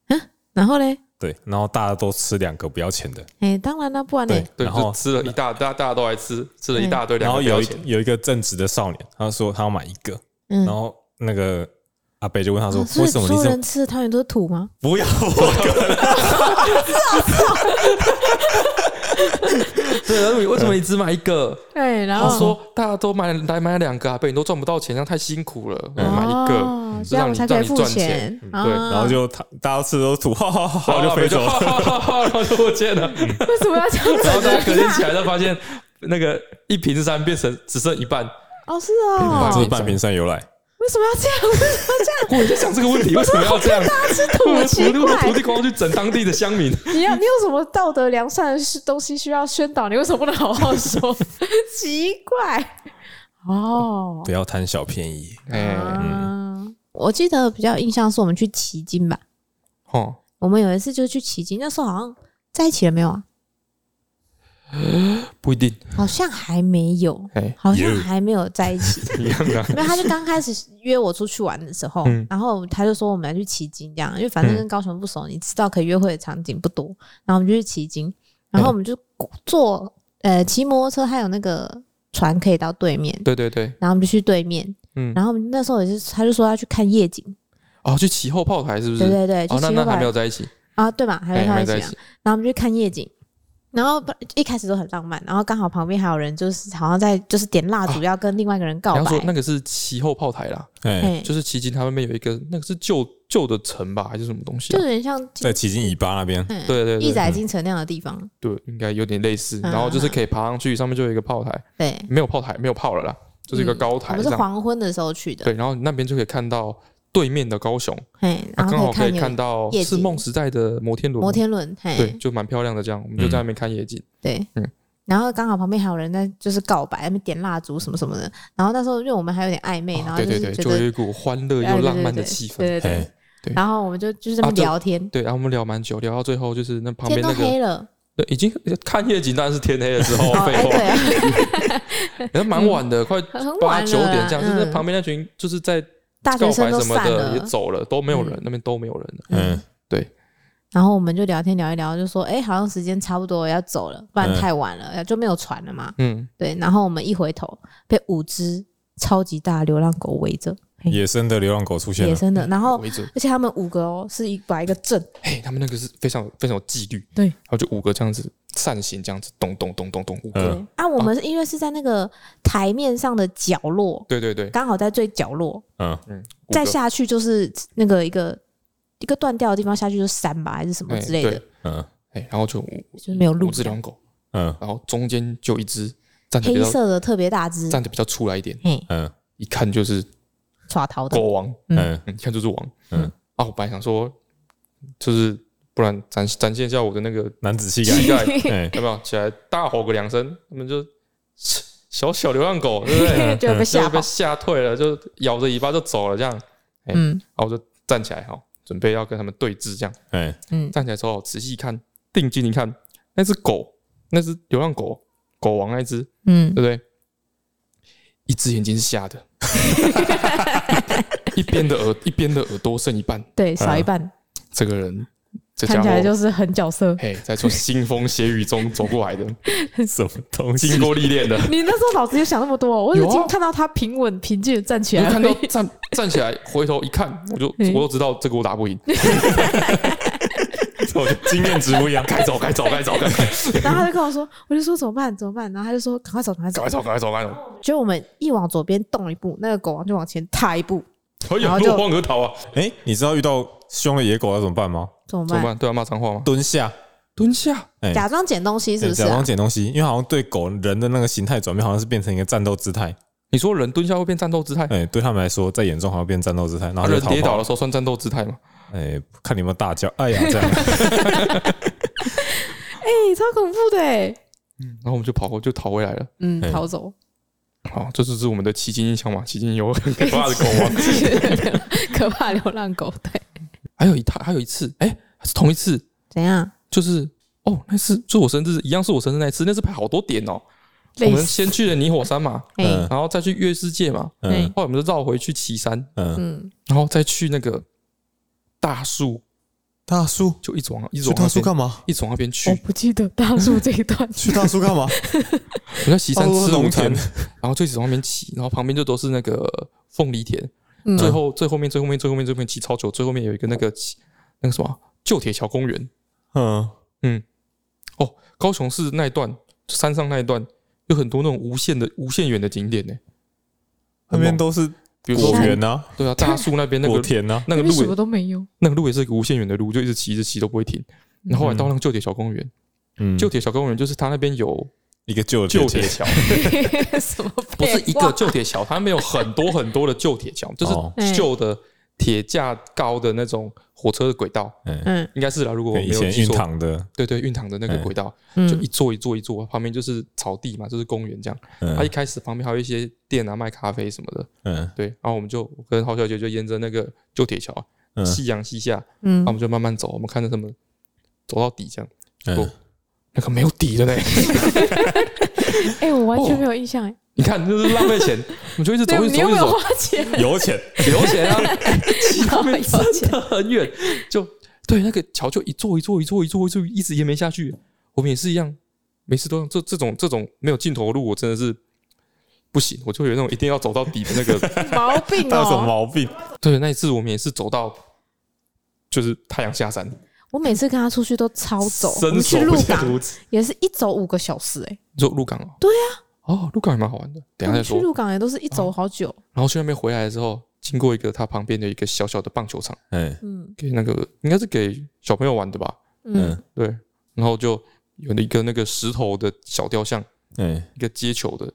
嗯，然后嘞？对，然后大家都吃两个不要钱的，哎，当然了，不然呢？对，然后吃了一大，大大家都来吃，吃了一大堆，然后有一有一个正直的少年，他说他要买一个，嗯。然后那个阿北就问他说：“为什么你人吃的汤圆都是土吗？”不要我 对，然后为什么你只买一个？对，然后说大家都买来买两个啊，被你都赚不到钱，这样太辛苦了，买一个，这样才可以付钱。对，然后就他大家吃的都吐，哈哈哈，然后就飞走了，然后就不见了。为什么要这样？然后大家隔天起来，就发现那个一瓶山变成只剩一半。哦，是啊，这是半瓶山由来。为什么要这样？为什么要这样？我在想这个问题，为什么要这样？大家吃土，奇怪。土地公要去整当地的乡民。你要你有什么道德良善的东西需要宣导？你为什么不能好好说？奇怪。哦，不要贪小便宜。嗯，我记得比较印象是我们去奇经吧。哦，我们有一次就去奇经，那时候好像在一起了没有啊？不一定，好像还没有，好像还没有在一起。因为 他就刚开始约我出去玩的时候，然后他就说我们要去骑鲸这样，因为反正跟高雄不熟，你知道可以约会的场景不多，然后我们就去骑鲸，然后我们就坐呃骑摩托车，还有那个船可以到对面。对对对，然后我们就去对面，嗯，然后那时候也是，他就说要去看夜景。哦，去骑后炮台是不是？对对对，哦，那那还没有在一起啊？对嘛，还没在一起。然后我们就去看夜景。然后一开始都很浪漫，然后刚好旁边还有人，就是好像在就是点蜡烛要跟另外一个人告白。说那个是旗后炮台啦，哎，就是旗津它那边有一个那个是旧旧的城吧，还是什么东西？就有点像在旗津尾巴那边，对对，一载金城那样的地方。对，应该有点类似。然后就是可以爬上去，上面就有一个炮台。对，没有炮台，没有炮了啦，就是一个高台。我们是黄昏的时候去的。对，然后那边就可以看到。对面的高雄，刚好可以看到是梦时代的摩天轮，摩天轮，对，就蛮漂亮的。这样，我们就在那边看夜景。对，嗯，然后刚好旁边还有人在，就是告白，那边点蜡烛什么什么的。然后那时候，因为我们还有点暧昧，然后就是觉得就有一股欢乐又浪漫的气氛。对对对。然后我们就就是这么聊天。对，然后我们聊蛮久，聊到最后就是那旁边那个黑了，对，已经看夜景，当然是天黑了之后。废话，也 蛮晚的，快八九点这样。就是旁边那群就是在。大学生都散了，也走了，都没有人，那边都没有人了。嗯，对。然后我们就聊天聊一聊，就说：“哎，好像时间差不多要走了，不然太晚了，就没有船了嘛。”嗯，对。然后我们一回头，被五只超级大流浪狗围着，野生的流浪狗出现了，野生的。然后，而且他们五个哦，是一摆一个阵。嘿，他们那个是非常非常有纪律。对。然后就五个这样子。扇形这样子，咚咚咚咚咚。五个啊，我们是因为是在那个台面上的角落，对对对，刚好在最角落。嗯嗯，再下去就是那个一个一个断掉的地方，下去就是山吧，还是什么之类的。嗯，哎，然后就就没有路。五只流浪狗，嗯，然后中间就一只站黑色的特别大只，站的比较出来一点。嗯，一看就是耍逃的狗王。嗯，一看就是王。嗯，啊，我本来想说就是。不然展展现一下我的那个男子气概，要不要起来大吼个两声？他们就小小流浪狗，对不对？就被吓被吓退了，就咬着尾巴就走了，这样。嗯，然后我就站起来哈，准备要跟他们对峙，这样。嗯，站起来之后仔细看，定睛一看，那只狗，那只流浪狗，狗王那只，嗯，对不对？一只眼睛是瞎的，一边的耳一边的耳朵剩一半，对，少一半。这个人。看起来就是很角色，嘿，在从腥风血雨中走过来的，什么东西？经过历练的。你那时候脑子就想那么多，我已经看到他平稳平静的站起来，看到站站起来，回头一看，我就我都知道这个我打不赢。我的经验值不一样，该走该走该走。然后他就跟我说，我就说怎么办怎么办？然后他就说赶快走赶快走，赶快走赶快走赶快走。就我们一往左边动一步，那个狗王就往前踏一步，然后就落荒而逃啊！哎，你知道遇到凶的野狗要怎么办吗？怎么办？对啊，骂脏话吗？蹲下，蹲下，假装捡东西，是不是？假装捡东西，因为好像对狗人的那个形态转变，好像是变成一个战斗姿态。你说人蹲下会变战斗姿态？哎，对他们来说，在眼中好像变战斗姿态。然后人跌倒的时候算战斗姿态吗？哎，看你们大叫，哎呀，这样。哎，超恐怖的哎。嗯，然后我们就跑，就逃回来了。嗯，逃走。好，这就是我们的奇经印象嘛？奇经有很可怕的狗吗？可怕流浪狗，对。还有一趟，还有一次，哎，是同一次，怎样？就是哦，那次是我生日，一样是我生日那次，那次排好多点哦。我们先去了泥火山嘛，嗯，然后再去月世界嘛，嗯，后来我们就绕回去岐山，嗯，然后再去那个大树，大树就一直往一直往大树干嘛？一直往那边去。我不记得大树这一段。去大树干嘛？我在旗山吃午餐，然后就一直往那边骑，然后旁边就都是那个凤梨田。最后最后面最后面最后面最后面骑超久，最后面有一个那个那个什么旧铁桥公园。嗯嗯，哦，高雄市那一段山上那一段有很多那种无限的无限远的景点呢。那边都是比如说园啊，对啊，大树那边那个 田啊，那个路什么都没有，那个路也是一个无限远的路，就一直骑一直骑都不会停。然后来到那个旧铁桥公园，嗯，旧铁桥公园就是它那边有。一个旧旧铁桥，什么不是一个旧铁桥？它没有很多很多的旧铁桥，就是旧的铁架高的那种火车的轨道。嗯，应该是啦。如果我没有记错，运糖的，对对，运糖的那个轨道，就一座一座一座，旁边就是草地嘛，就是公园这样。它一开始旁边还有一些店啊，卖咖啡什么的。嗯，对。然后我们就跟郝小姐就沿着那个旧铁桥，夕阳西下，嗯，然后我们就慢慢走，我们看着他们走到底这样。那个没有底的嘞，哎，我完全没有印象哎。你看，就是浪费钱，我们就一直走，一直走，一直走。花钱，有钱，有钱啊！后面真的很远，就对那个桥，就一座一座一座一座一座一直延绵下去。我们也是一样，每次都这这种这种没有尽头的路，我真的是不行。我就有那种一定要走到底的那个毛病哦。什么毛病？对，那一次我们也是走到，就是太阳下山。我每次跟他出去都超走，我们去鹿港也是一走五个小时，哎，你说鹿港哦？对啊，哦，鹿港也蛮好玩的。等下再说。去鹿港也都是一走好久，然后去那边回来之后，经过一个他旁边的一个小小的棒球场，嗯嗯，给那个应该是给小朋友玩的吧，嗯，对，然后就有一个那个石头的小雕像，嗯，一个接球的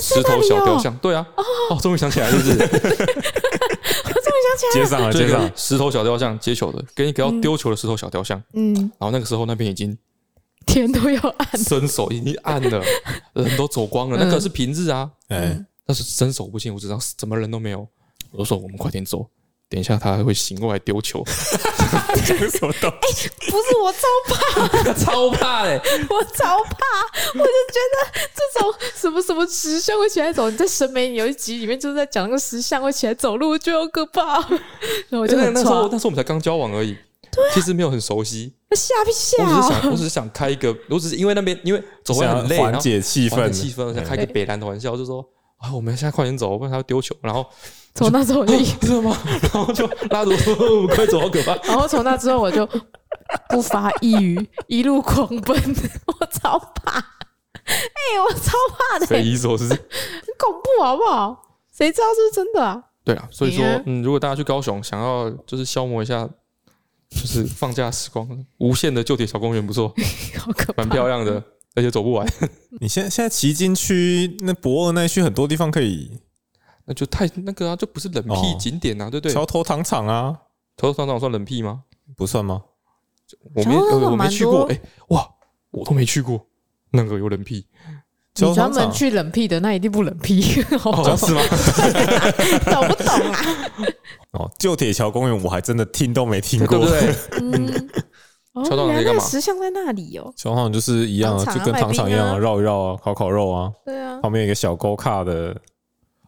石头小雕像，对啊，哦，终于想起来，是不是？接上了，接上石头小雕像接球的，给你个要丢球的石头小雕像。嗯，然后那个时候那边已经天都要暗，伸手已经暗了，人都走光了。那可是平日啊，哎，但是伸手不见五指，怎么人都没有。我就说我们快点走。等一下，他还会醒过来丢球。什么都？哎，不是我超怕，超怕嘞！我超怕，我就觉得这种什么什么石像会起来走。你在《审美有一集里面就是在讲那个石像会起来走路，我觉得好可怕。然后我就很那时候，那时候我们才刚交往而已，对，其实没有很熟悉。那吓不吓？我只是想，我只是想开一个，我只是因为那边因为走完很累，缓解气氛，气氛，我想开一个北南的玩笑，就说啊，我们现在快点走，不然他会丢球，然后。从那之后我就知道吗？然后就拉着我快走，好可怕。然后从那之后我就不发一语，一路狂奔。我超怕，哎，我超怕的。匪夷所思，很恐怖，好不好？谁知道是不是真的啊？对啊，所以说，嗯，如果大家去高雄，想要就是消磨一下，就是放假时光，无限的旧铁小公园不错，好可怕，蛮漂亮的，而且走不完。你现在现在旗津区那博二那区很多地方可以。那就太那个啊，就不是冷僻景点啊，对不对？桥头糖厂啊，桥头糖厂算冷僻吗？不算吗？我没我没去过，哎哇，我都没去过，那个有冷僻。你专门去冷僻的，那一定不冷僻，是吗？懂不懂啊？哦，旧铁桥公园我还真的听都没听过，对嗯，桥头厂那个石像在那里哦。桥头厂就是一样，就跟糖厂一样啊，绕一绕啊，烤烤肉啊。对啊，旁边有一个小沟卡的。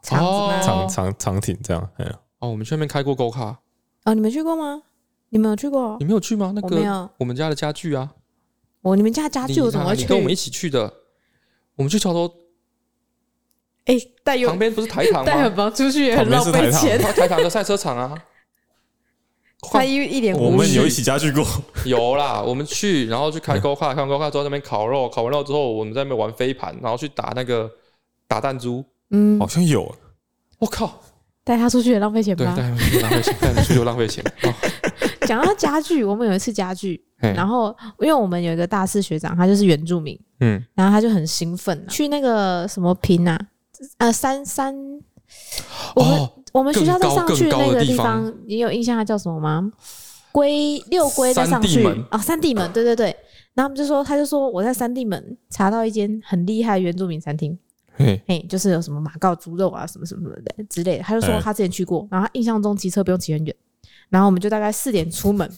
长长长长艇这样，哎呀，哦，我们去那边开过 Go 卡，哦，你们去过吗？你们有去过？你没有去吗？那个，没有。我们家的家具啊，我你们家家具我怎么会去？你跟我们一起去的，我们去桥头，哎，带有旁边不是台糖吗？带很忙出去也很浪费钱。台糖的赛车场啊，快一一点。我们有一起家具过，有啦。我们去，然后去开 Go 卡，看 Go 卡之后在那边烤肉，烤完肉之后我们在那边玩飞盘，然后去打那个打弹珠。嗯，好像有。我靠，带他出去也浪费钱吧？对，带他出去浪费钱，带他出去浪费钱。讲到家具，我们有一次家具，然后因为我们有一个大四学长，他就是原住民，嗯，然后他就很兴奋，去那个什么坪啊，呃，三三，我们我们学校在上去那个地方，你有印象他叫什么吗？龟六龟在上去啊，三地门，对对对，然后我们就说，他就说我在三地门查到一间很厉害的原住民餐厅。嘿，嘿，就是有什么马告猪肉啊，什么什么的之类的。他就说他之前去过，然后他印象中骑车不用骑很远。然后我们就大概四点出门，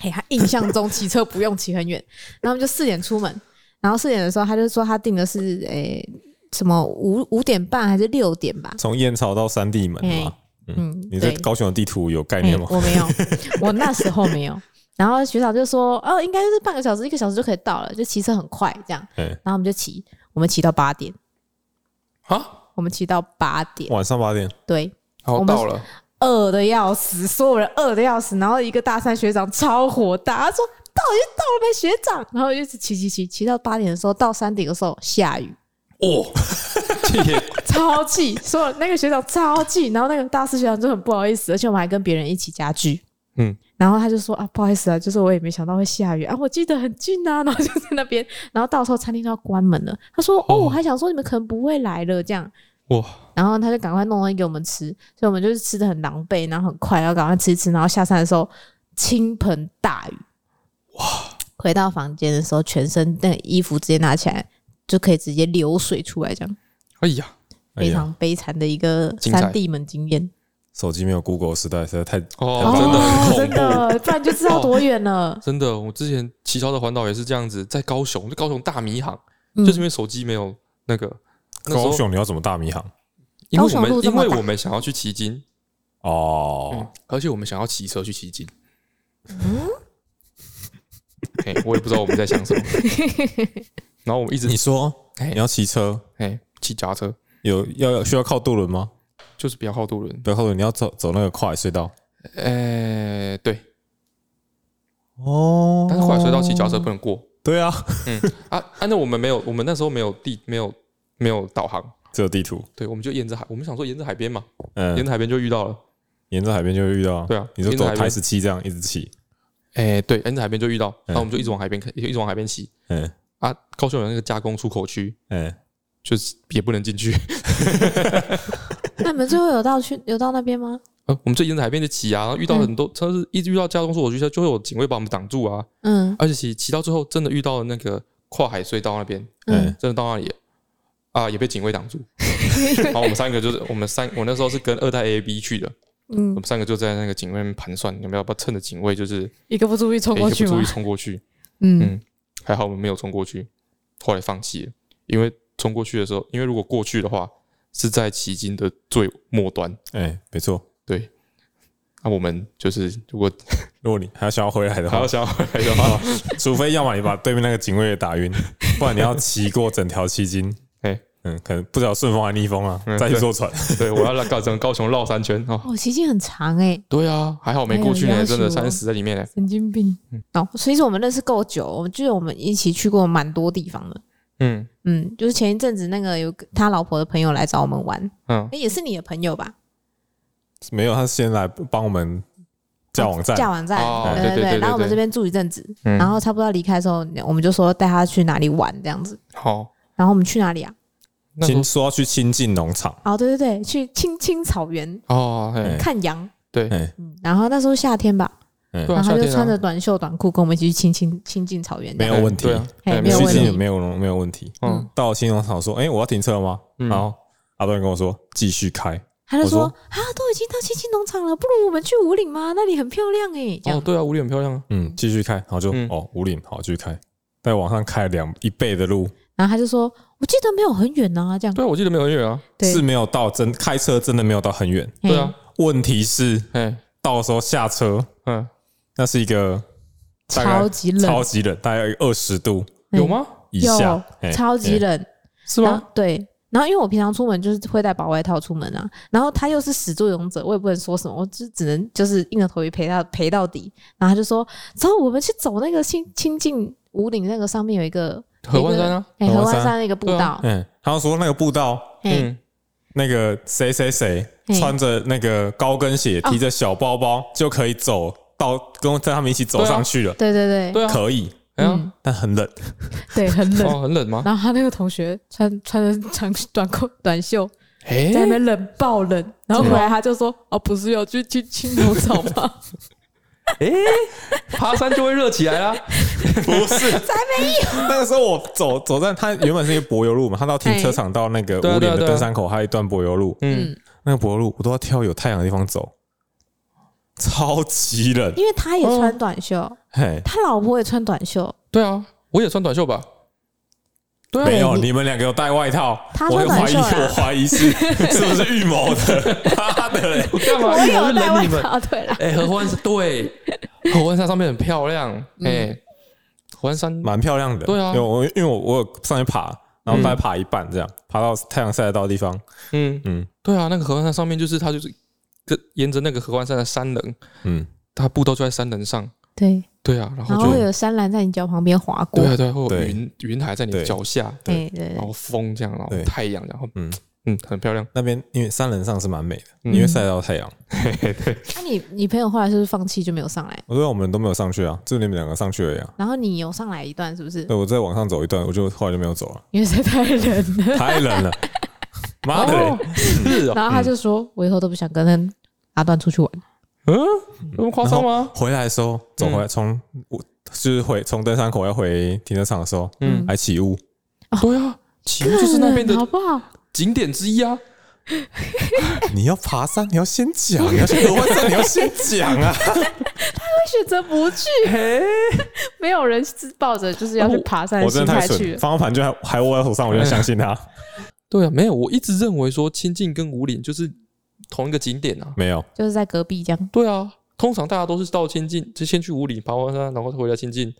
嘿，他印象中骑车不用骑很远。然后我们就四点出门，然后四点的时候他就说他定的是诶、欸、什么五五点半还是六点吧？从燕巢到三地门嘛。嗯，你在高雄的地图有概念吗？我没有，我那时候没有。然后学长就说哦，应该是半个小时一个小时就可以到了，就骑车很快这样。然后我们就骑，我们骑到八点。啊！我们骑到八点，晚上八点，对，然后到了，饿的要死，所有人饿的要死，然后一个大三学长超火大，他说到底到了没学长？然后一直骑骑骑骑到八点的时候，到山顶的时候下雨，哦，超气，所有那个学长超气，然后那个大四学长就很不好意思，而且我们还跟别人一起加剧。嗯，然后他就说啊，不好意思啊，就是我也没想到会下雨啊，我记得很近啊，然后就在那边，然后到时候餐厅都要关门了。他说哦，我还想说你们可能不会来了这样，哇，然后他就赶快弄东西给我们吃，所以我们就是吃的很狼狈，然后很快要赶快吃一吃，然后下山的时候倾盆大雨，哇，回到房间的时候，全身那个衣服直接拿起来就可以直接流水出来，这样，哎呀，非常悲惨的一个三地门经验。手机没有 Google 时代实在太哦，真的很恐怖，真的，不然就知道多远了。真的，我之前骑车的环岛也是这样子，在高雄，就高雄大迷航，就是因为手机没有那个。高雄你要怎么大迷航？因为我们因为我们想要去骑金哦，而且我们想要骑车去骑金。嗯，嘿，我也不知道我们在想什么。然后我们一直你说，你要骑车，哎，骑脚车，有要需要靠渡轮吗？就是比较靠渡轮，比较靠渡轮，你要走走那个跨海隧道。呃，对，哦，但是跨海隧道骑脚踏车不能过。对啊，嗯啊啊，那我们没有，我们那时候没有地，没有没有导航，只有地图。对，我们就沿着海，我们想说沿着海边嘛，嗯，沿着海边就遇到了，沿着海边就遇到。对啊，你就走台十七这样一直骑。哎，对，沿着海边就遇到，然后我们就一直往海边开，一直往海边骑。嗯，啊，高雄有那个加工出口区，嗯，就是也不能进去。那你们最后有到去有到那边吗？呃，我们最近在海边就骑啊，然后遇到很多，车是一直遇到加工出口区，就会有警卫把我们挡住啊。嗯，而且骑骑到最后，真的遇到了那个跨海隧道那边，嗯，真的到那里啊，也被警卫挡住。然后我们三个就是我们三，我那时候是跟二代 A B 去的，嗯，我们三个就在那个警卫盘算，有没有要趁着警卫就是一个不注意冲过去，一个不注意冲过去，嗯，还好我们没有冲过去，后来放弃了，因为冲过去的时候，因为如果过去的话是在旗津的最末端，哎，没错。对，那我们就是如果 如果你还要想要回来的话，还要想要回来的话，除非要么你把对面那个警卫也打晕，不然你要骑过整条旗津。哎，嗯，可能不知道顺风还逆风啊，再去坐船。对，我要来搞整高雄绕三圈哦。哦，旗津很长哎。对啊，还好没过去呢，真的三十在里面呢。神经病。哦，所以说我们认识够久，我记得我们一起去过蛮多地方的。嗯嗯，就是前一阵子那个有他老婆的朋友来找我们玩，嗯，也是你的朋友吧？没有，他先来帮我们架网站，架网站，对对对。然后我们这边住一阵子，然后差不多要离开的时候，我们就说带他去哪里玩这样子。好，然后我们去哪里啊？听说要去亲近农场。哦，对对对，去青青草原哦，看羊。对，然后那时候夏天吧，然后他就穿着短袖短裤跟我们一起去亲亲亲近草原。没有问题啊，没有问题，没有没有问题。嗯，到青农场说，哎，我要停车了吗？然后阿段跟我说继续开。他就说啊，都已经到青青农场了，不如我们去五岭吗？那里很漂亮哎。哦，对啊，五岭很漂亮啊。嗯，继续开，然后就哦，五岭好，继续开，再往上开两一倍的路。然后他就说，我记得没有很远啊，这样。对，我记得没有很远啊，是没有到真开车真的没有到很远。对啊，问题是，哎，到的时候下车，嗯，那是一个超级冷，超级冷，大概二十度，有吗？以下，超级冷，是吗？对。然后，因为我平常出门就是会带薄外套出门啊。然后他又是始作俑者，我也不能说什么，我就只能就是硬着头皮陪他陪到底。然后他就说：“走，我们去走那个清清境五岭那个上面有一个合欢山啊，何湾山那个步道。”嗯，他说那个步道，嗯，那个谁谁谁穿着那个高跟鞋，提着小包包就可以走到跟我在他们一起走上去了。对对对，对，可以。嗯，但很冷，对，很冷，哦，很冷吗？然后他那个同学穿穿着长短裤短袖，在那边冷爆冷，然后回来他就说：“哦，不是要去去青农场吗？” 哎，爬山就会热起来啦？不是，才没有。那个时候我走走在他原本是一个柏油路嘛，他到停车场到那个五岭的登山口还有一段柏油路，嗯，那个柏油路我都要挑有太阳的地方走。超级冷，因为他也穿短袖，嘿，他老婆也穿短袖，对啊，我也穿短袖吧，对，没有，你们两个有带外套，我怀疑，我怀疑是是不是预谋的？妈的，我干嘛？我有带外套，对了，哎，合欢山对，合欢山上面很漂亮，哎，合欢山蛮漂亮的，对啊，因为我因为我我有上去爬，然后大概爬一半这样，爬到太阳晒得到的地方，嗯。嗯，对啊，那个合欢山上面就是它就是。沿着那个合欢山的山棱，嗯，它步道就在山棱上，对。对啊，然后就会有山岚在你脚旁边划过，对啊对，会有云云海在你脚下，对对，然后风这样，然后太阳，然后嗯。嗯，很漂亮。那边因为山棱上是蛮美的，因为晒到太阳。对，那你你朋友后来是不是放弃就没有上来？我说我们都没有上去啊，就你们两个上去了呀。然后你有上来一段是不是？对，我再往上走一段，我就后来就没有走了，因为实在太冷了，太冷了，妈的，是。然后他就说，我以后都不想跟。阿段出去玩，嗯，那么夸张吗？回来的时候，走回来从我就是回从登山口要回停车场的时候，嗯，还起雾。对啊，起雾就是那边的好不好？景点之一啊。你要爬山，你要先讲，你要去合欢山，你要先讲啊。他会选择不去，没有人是抱着就是要去爬山的心态去。方向盘就还还握在手上，我就相信他。对啊，没有，我一直认为说清境跟五岭就是。同一个景点啊，没有，就是在隔壁这样。对啊，通常大家都是到清境，就先去五岭爬完山，然后回来清境。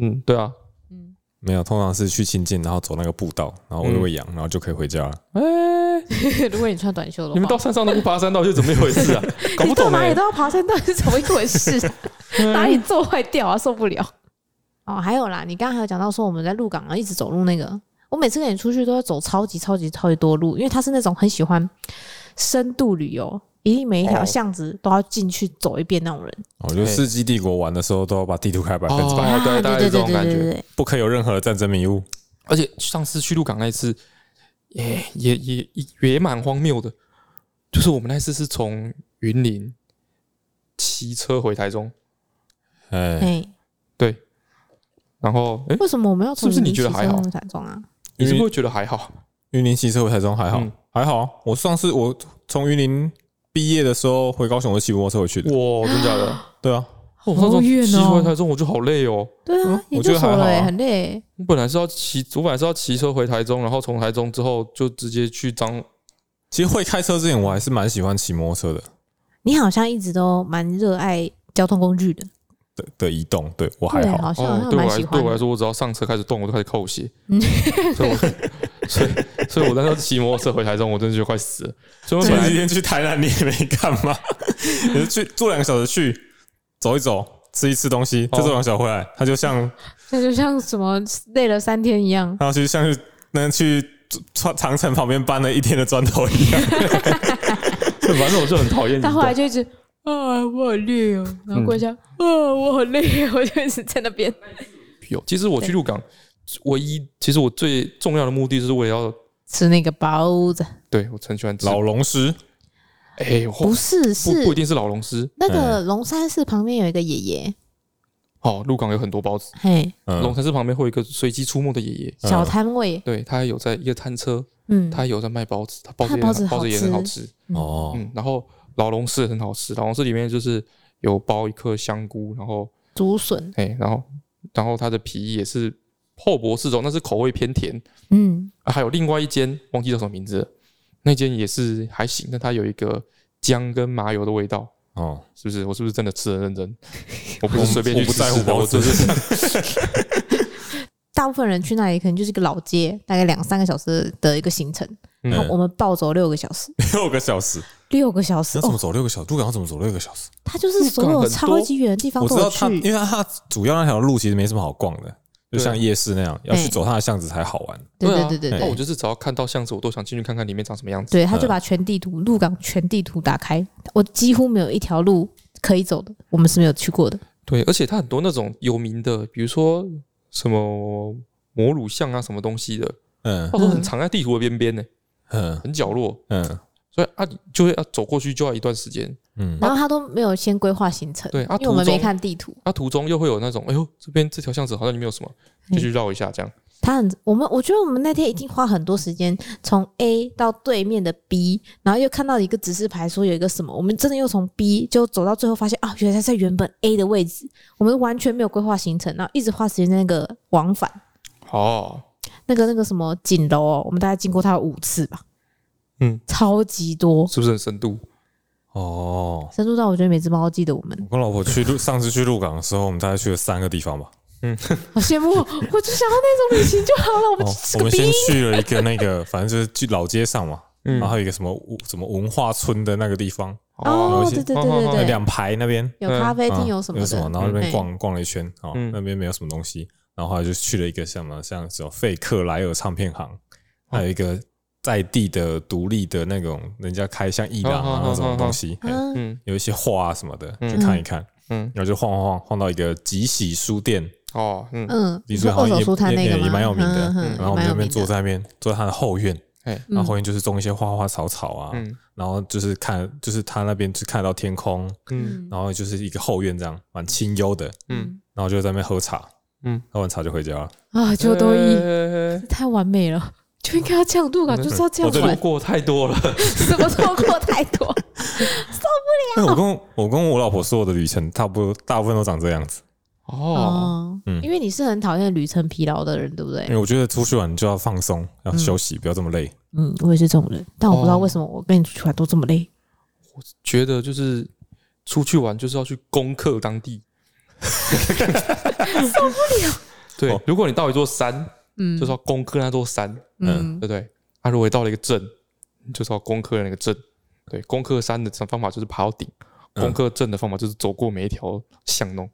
嗯，对啊，嗯，没有，通常是去清境，然后走那个步道，然后喂喂羊，然后就可以回家了。哎，如果你穿短袖的话，你们到山上都不爬山到底，是怎么一回事啊？搞不懂，哪里都要爬山到底是怎么一回事？哪里做坏掉啊？受不了。哦，还有啦，你刚刚还有讲到说我们在鹿港啊，一直走路那个，我每次跟你出去都要走超级超级超级多路，因为他是那种很喜欢深度旅游，一定每一条巷子都要进去走一遍那种人。我觉得世纪帝国玩的时候都要把地图开百分之百，对、对，大概是这种感觉，不可以有任何的战争迷雾。而且上次去鹿港那一次，也也也也蛮荒谬的，就是我们那次是从云林骑车回台中，哎，对。然后，哎，为什么我们要从？是不是你觉得还好？台中啊，你是不是会觉得还好？云林骑车回台中还好，还好。我上次我从云林毕业的时候回高雄，我骑摩托车回去的。哇，真的假的？对啊，我上次骑回台中，我就好累哦。对啊，我觉得还好，很累。我本来是要骑，我本来是要骑车回台中，然后从台中之后就直接去彰。其实会开车之前，我还是蛮喜欢骑摩托车的。你好像一直都蛮热爱交通工具的。的的移动，对我还好。好像对我来对我来说，我只要上车开始动，我就开始扣血。所以我，所以，所以我那时候骑摩托车回台中，我真的就快死了。所以我前几天去台南，你也没干嘛，你是去坐两个小时去走一走，吃一吃东西，再坐两个小时回来。他就像，那就像什么累了三天一样。然后就像是那去长长城旁边搬了一天的砖头一样。反正我就很讨厌。他后来就一直。啊，我好累哦！然后过一下，啊，我好累，我就一直在那边。有，其实我去鹿港，唯一其实我最重要的目的就是为了要吃那个包子。对，我很喜欢吃老龙狮。哎，不是，是不一定是老龙狮。那个龙山寺旁边有一个爷爷。哦，鹿港有很多包子。嘿，龙山寺旁边会有一个随机出没的爷爷，小摊位。对，他有在一个摊车，嗯，他有在卖包子，他包子包子也很好吃。哦，嗯，然后。老龙寺很好吃，老龙寺里面就是有包一颗香菇，然后竹笋，哎，然后然后它的皮也是厚薄适中，但是口味偏甜，嗯、啊，还有另外一间忘记叫什么名字了，那间也是还行，但它有一个姜跟麻油的味道，哦，是不是？我是不是真的吃的认真？我不是随便去吃，我不在乎包子。大部分人去那里可能就是一个老街，大概两三个小时的一个行程。然后我们暴走六个小时，六个小时，六个小时。那怎么走六个小时？鹿港要怎么走六个小时？它就是所有超级远的地方都有去。因为它主要那条路其实没什么好逛的，就像夜市那样，要去走它的巷子才好玩。对对对对。那我就是只要看到巷子，我都想进去看看里面长什么样子。对，他就把全地图鹿港全地图打开，我几乎没有一条路可以走的，我们是没有去过的。对，而且它很多那种有名的，比如说什么。摩鲁巷啊，什么东西的，嗯，或者很藏在地图的边边呢，嗯，很角落，嗯，所以啊，就会要走过去就要一段时间，嗯，然后他都没有先规划行程，对，啊，因为我们没看地图，啊，途中又会有那种，哎呦，这边这条巷子好像里面有什么，就去绕一下这样。他很，我们我觉得我们那天一定花很多时间从 A 到对面的 B，然后又看到一个指示牌说有一个什么，我们真的又从 B 就走到最后发现啊，原来在原本 A 的位置，我们完全没有规划行程，然后一直花时间在那个往返。哦，那个那个什么锦楼哦，我们大概经过它五次吧，嗯，超级多，是不是很深度？哦，深度到我觉得每只猫都记得我们。我跟老婆去上次去鹿港的时候，我们大概去了三个地方吧。嗯，好羡慕，我就想要那种旅行就好了。我们我们先去了一个那个，反正就是去老街上嘛，然后有一个什么什么文化村的那个地方。哦，对对对对对，两排那边。有咖啡厅，有什么有什么，然后那边逛逛了一圈，哦，那边没有什么东西。然后后来就去了一个像什么，像什么费克莱尔唱片行，还有一个在地的独立的那种人家开像艺廊啊那种东西，嗯，有一些画啊什么的，去看一看，嗯，然后就晃晃晃晃到一个吉喜书店，哦，嗯。嗯，二手书摊那个也蛮有名的，然后我们那边坐在那边，坐在他的后院，然后后院就是种一些花花草草啊，然后就是看，就是他那边就看到天空，嗯，然后就是一个后院这样，蛮清幽的，嗯，然后就在那边喝茶。嗯，喝完茶就回家了。啊！就多一，太完美了，就应该要这样度啊，就是要这样玩。错过太多了，什么错过太多，受不了。我跟我跟我老婆所有的旅程，差不多大部分都长这样子。哦，嗯，因为你是很讨厌旅程疲劳的人，对不对？因为我觉得出去玩就要放松，要休息，不要这么累。嗯，我也是这种人，但我不知道为什么我跟你出去玩都这么累。我觉得就是出去玩就是要去攻克当地。受不了。对，如果你到一座山，嗯，就是要攻克那座山，嗯，对不对？他如果到了一个镇，就是要攻克那个镇。对，攻克山的方法就是爬到顶，攻克镇的方法就是走过每一条巷弄。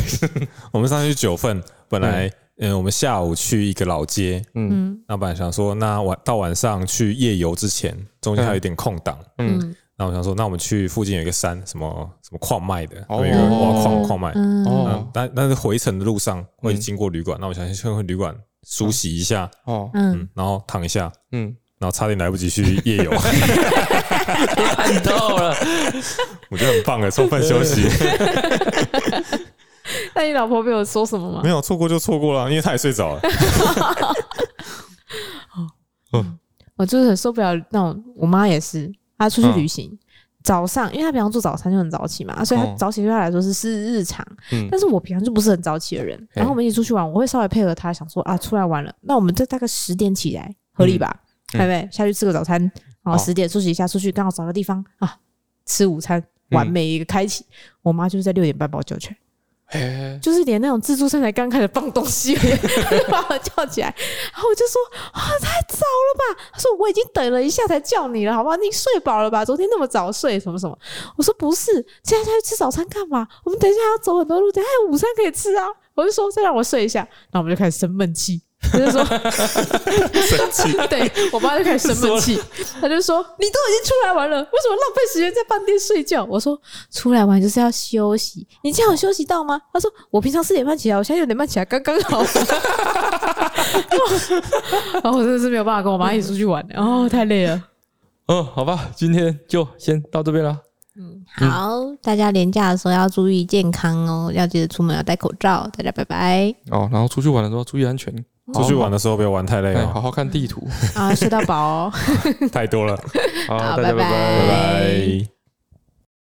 我们上去九份，本来嗯，我们下午去一个老街，嗯，那本来想说，那晚到晚上去夜游之前，中间还有一点空档，嗯。那我想说，那我们去附近有一个山，什么什么矿脉的，有一个挖矿矿脉。哦，但但是回程的路上会经过旅馆，那我想先去旅馆梳洗一下，哦，嗯，然后躺一下，嗯，然后差点来不及去夜游，看到了，我觉得很棒诶，充分休息。那你老婆没有说什么吗？没有，错过就错过了，因为她也睡着了。嗯，我就是很受不了那种，我妈也是。她出去旅行，嗯、早上，因为他平常做早餐就很早起嘛，所以他早起对他来说是是日常。嗯、但是我平常就不是很早起的人，然后我们一起出去玩，我会稍微配合他，想说啊，出来玩了，那我们就大概十点起来，合理吧？对不对？下去吃个早餐，然后十点休息一下，出去刚好找个地方啊，吃午餐，完美一个开启。嗯、我妈就是在六点半把我叫起来。就是连那种自助餐才刚开始放东西，把我叫起来，然后我就说啊，太早了吧？他说我已经等了一下才叫你了，好不好？你睡饱了吧？昨天那么早睡，什么什么？我说不是，现在才去吃早餐干嘛？我们等一下要走很多路，等下有午餐可以吃啊！我就说再让我睡一下，然后我们就开始生闷气。他就说生气，对我爸就开始生闷气。他就说：“你都已经出来玩了，为什么浪费时间在饭店睡觉？”我说：“出来玩就是要休息，你今天有休息到吗？”他说：“我平常四点半起来，我现在六点半起来，刚刚好。”然后我真的是没有办法跟我妈一起出去玩，哦，太累了。嗯，好吧，今天就先到这边了。嗯，好，大家连假的时候要注意健康哦，要记得出门要戴口罩。大家拜拜。哦，然后出去玩的时候注意安全。出去玩的时候不要玩太累哦，好好看地图。啊，睡到饱哦，太多了。好，大家拜拜，拜拜。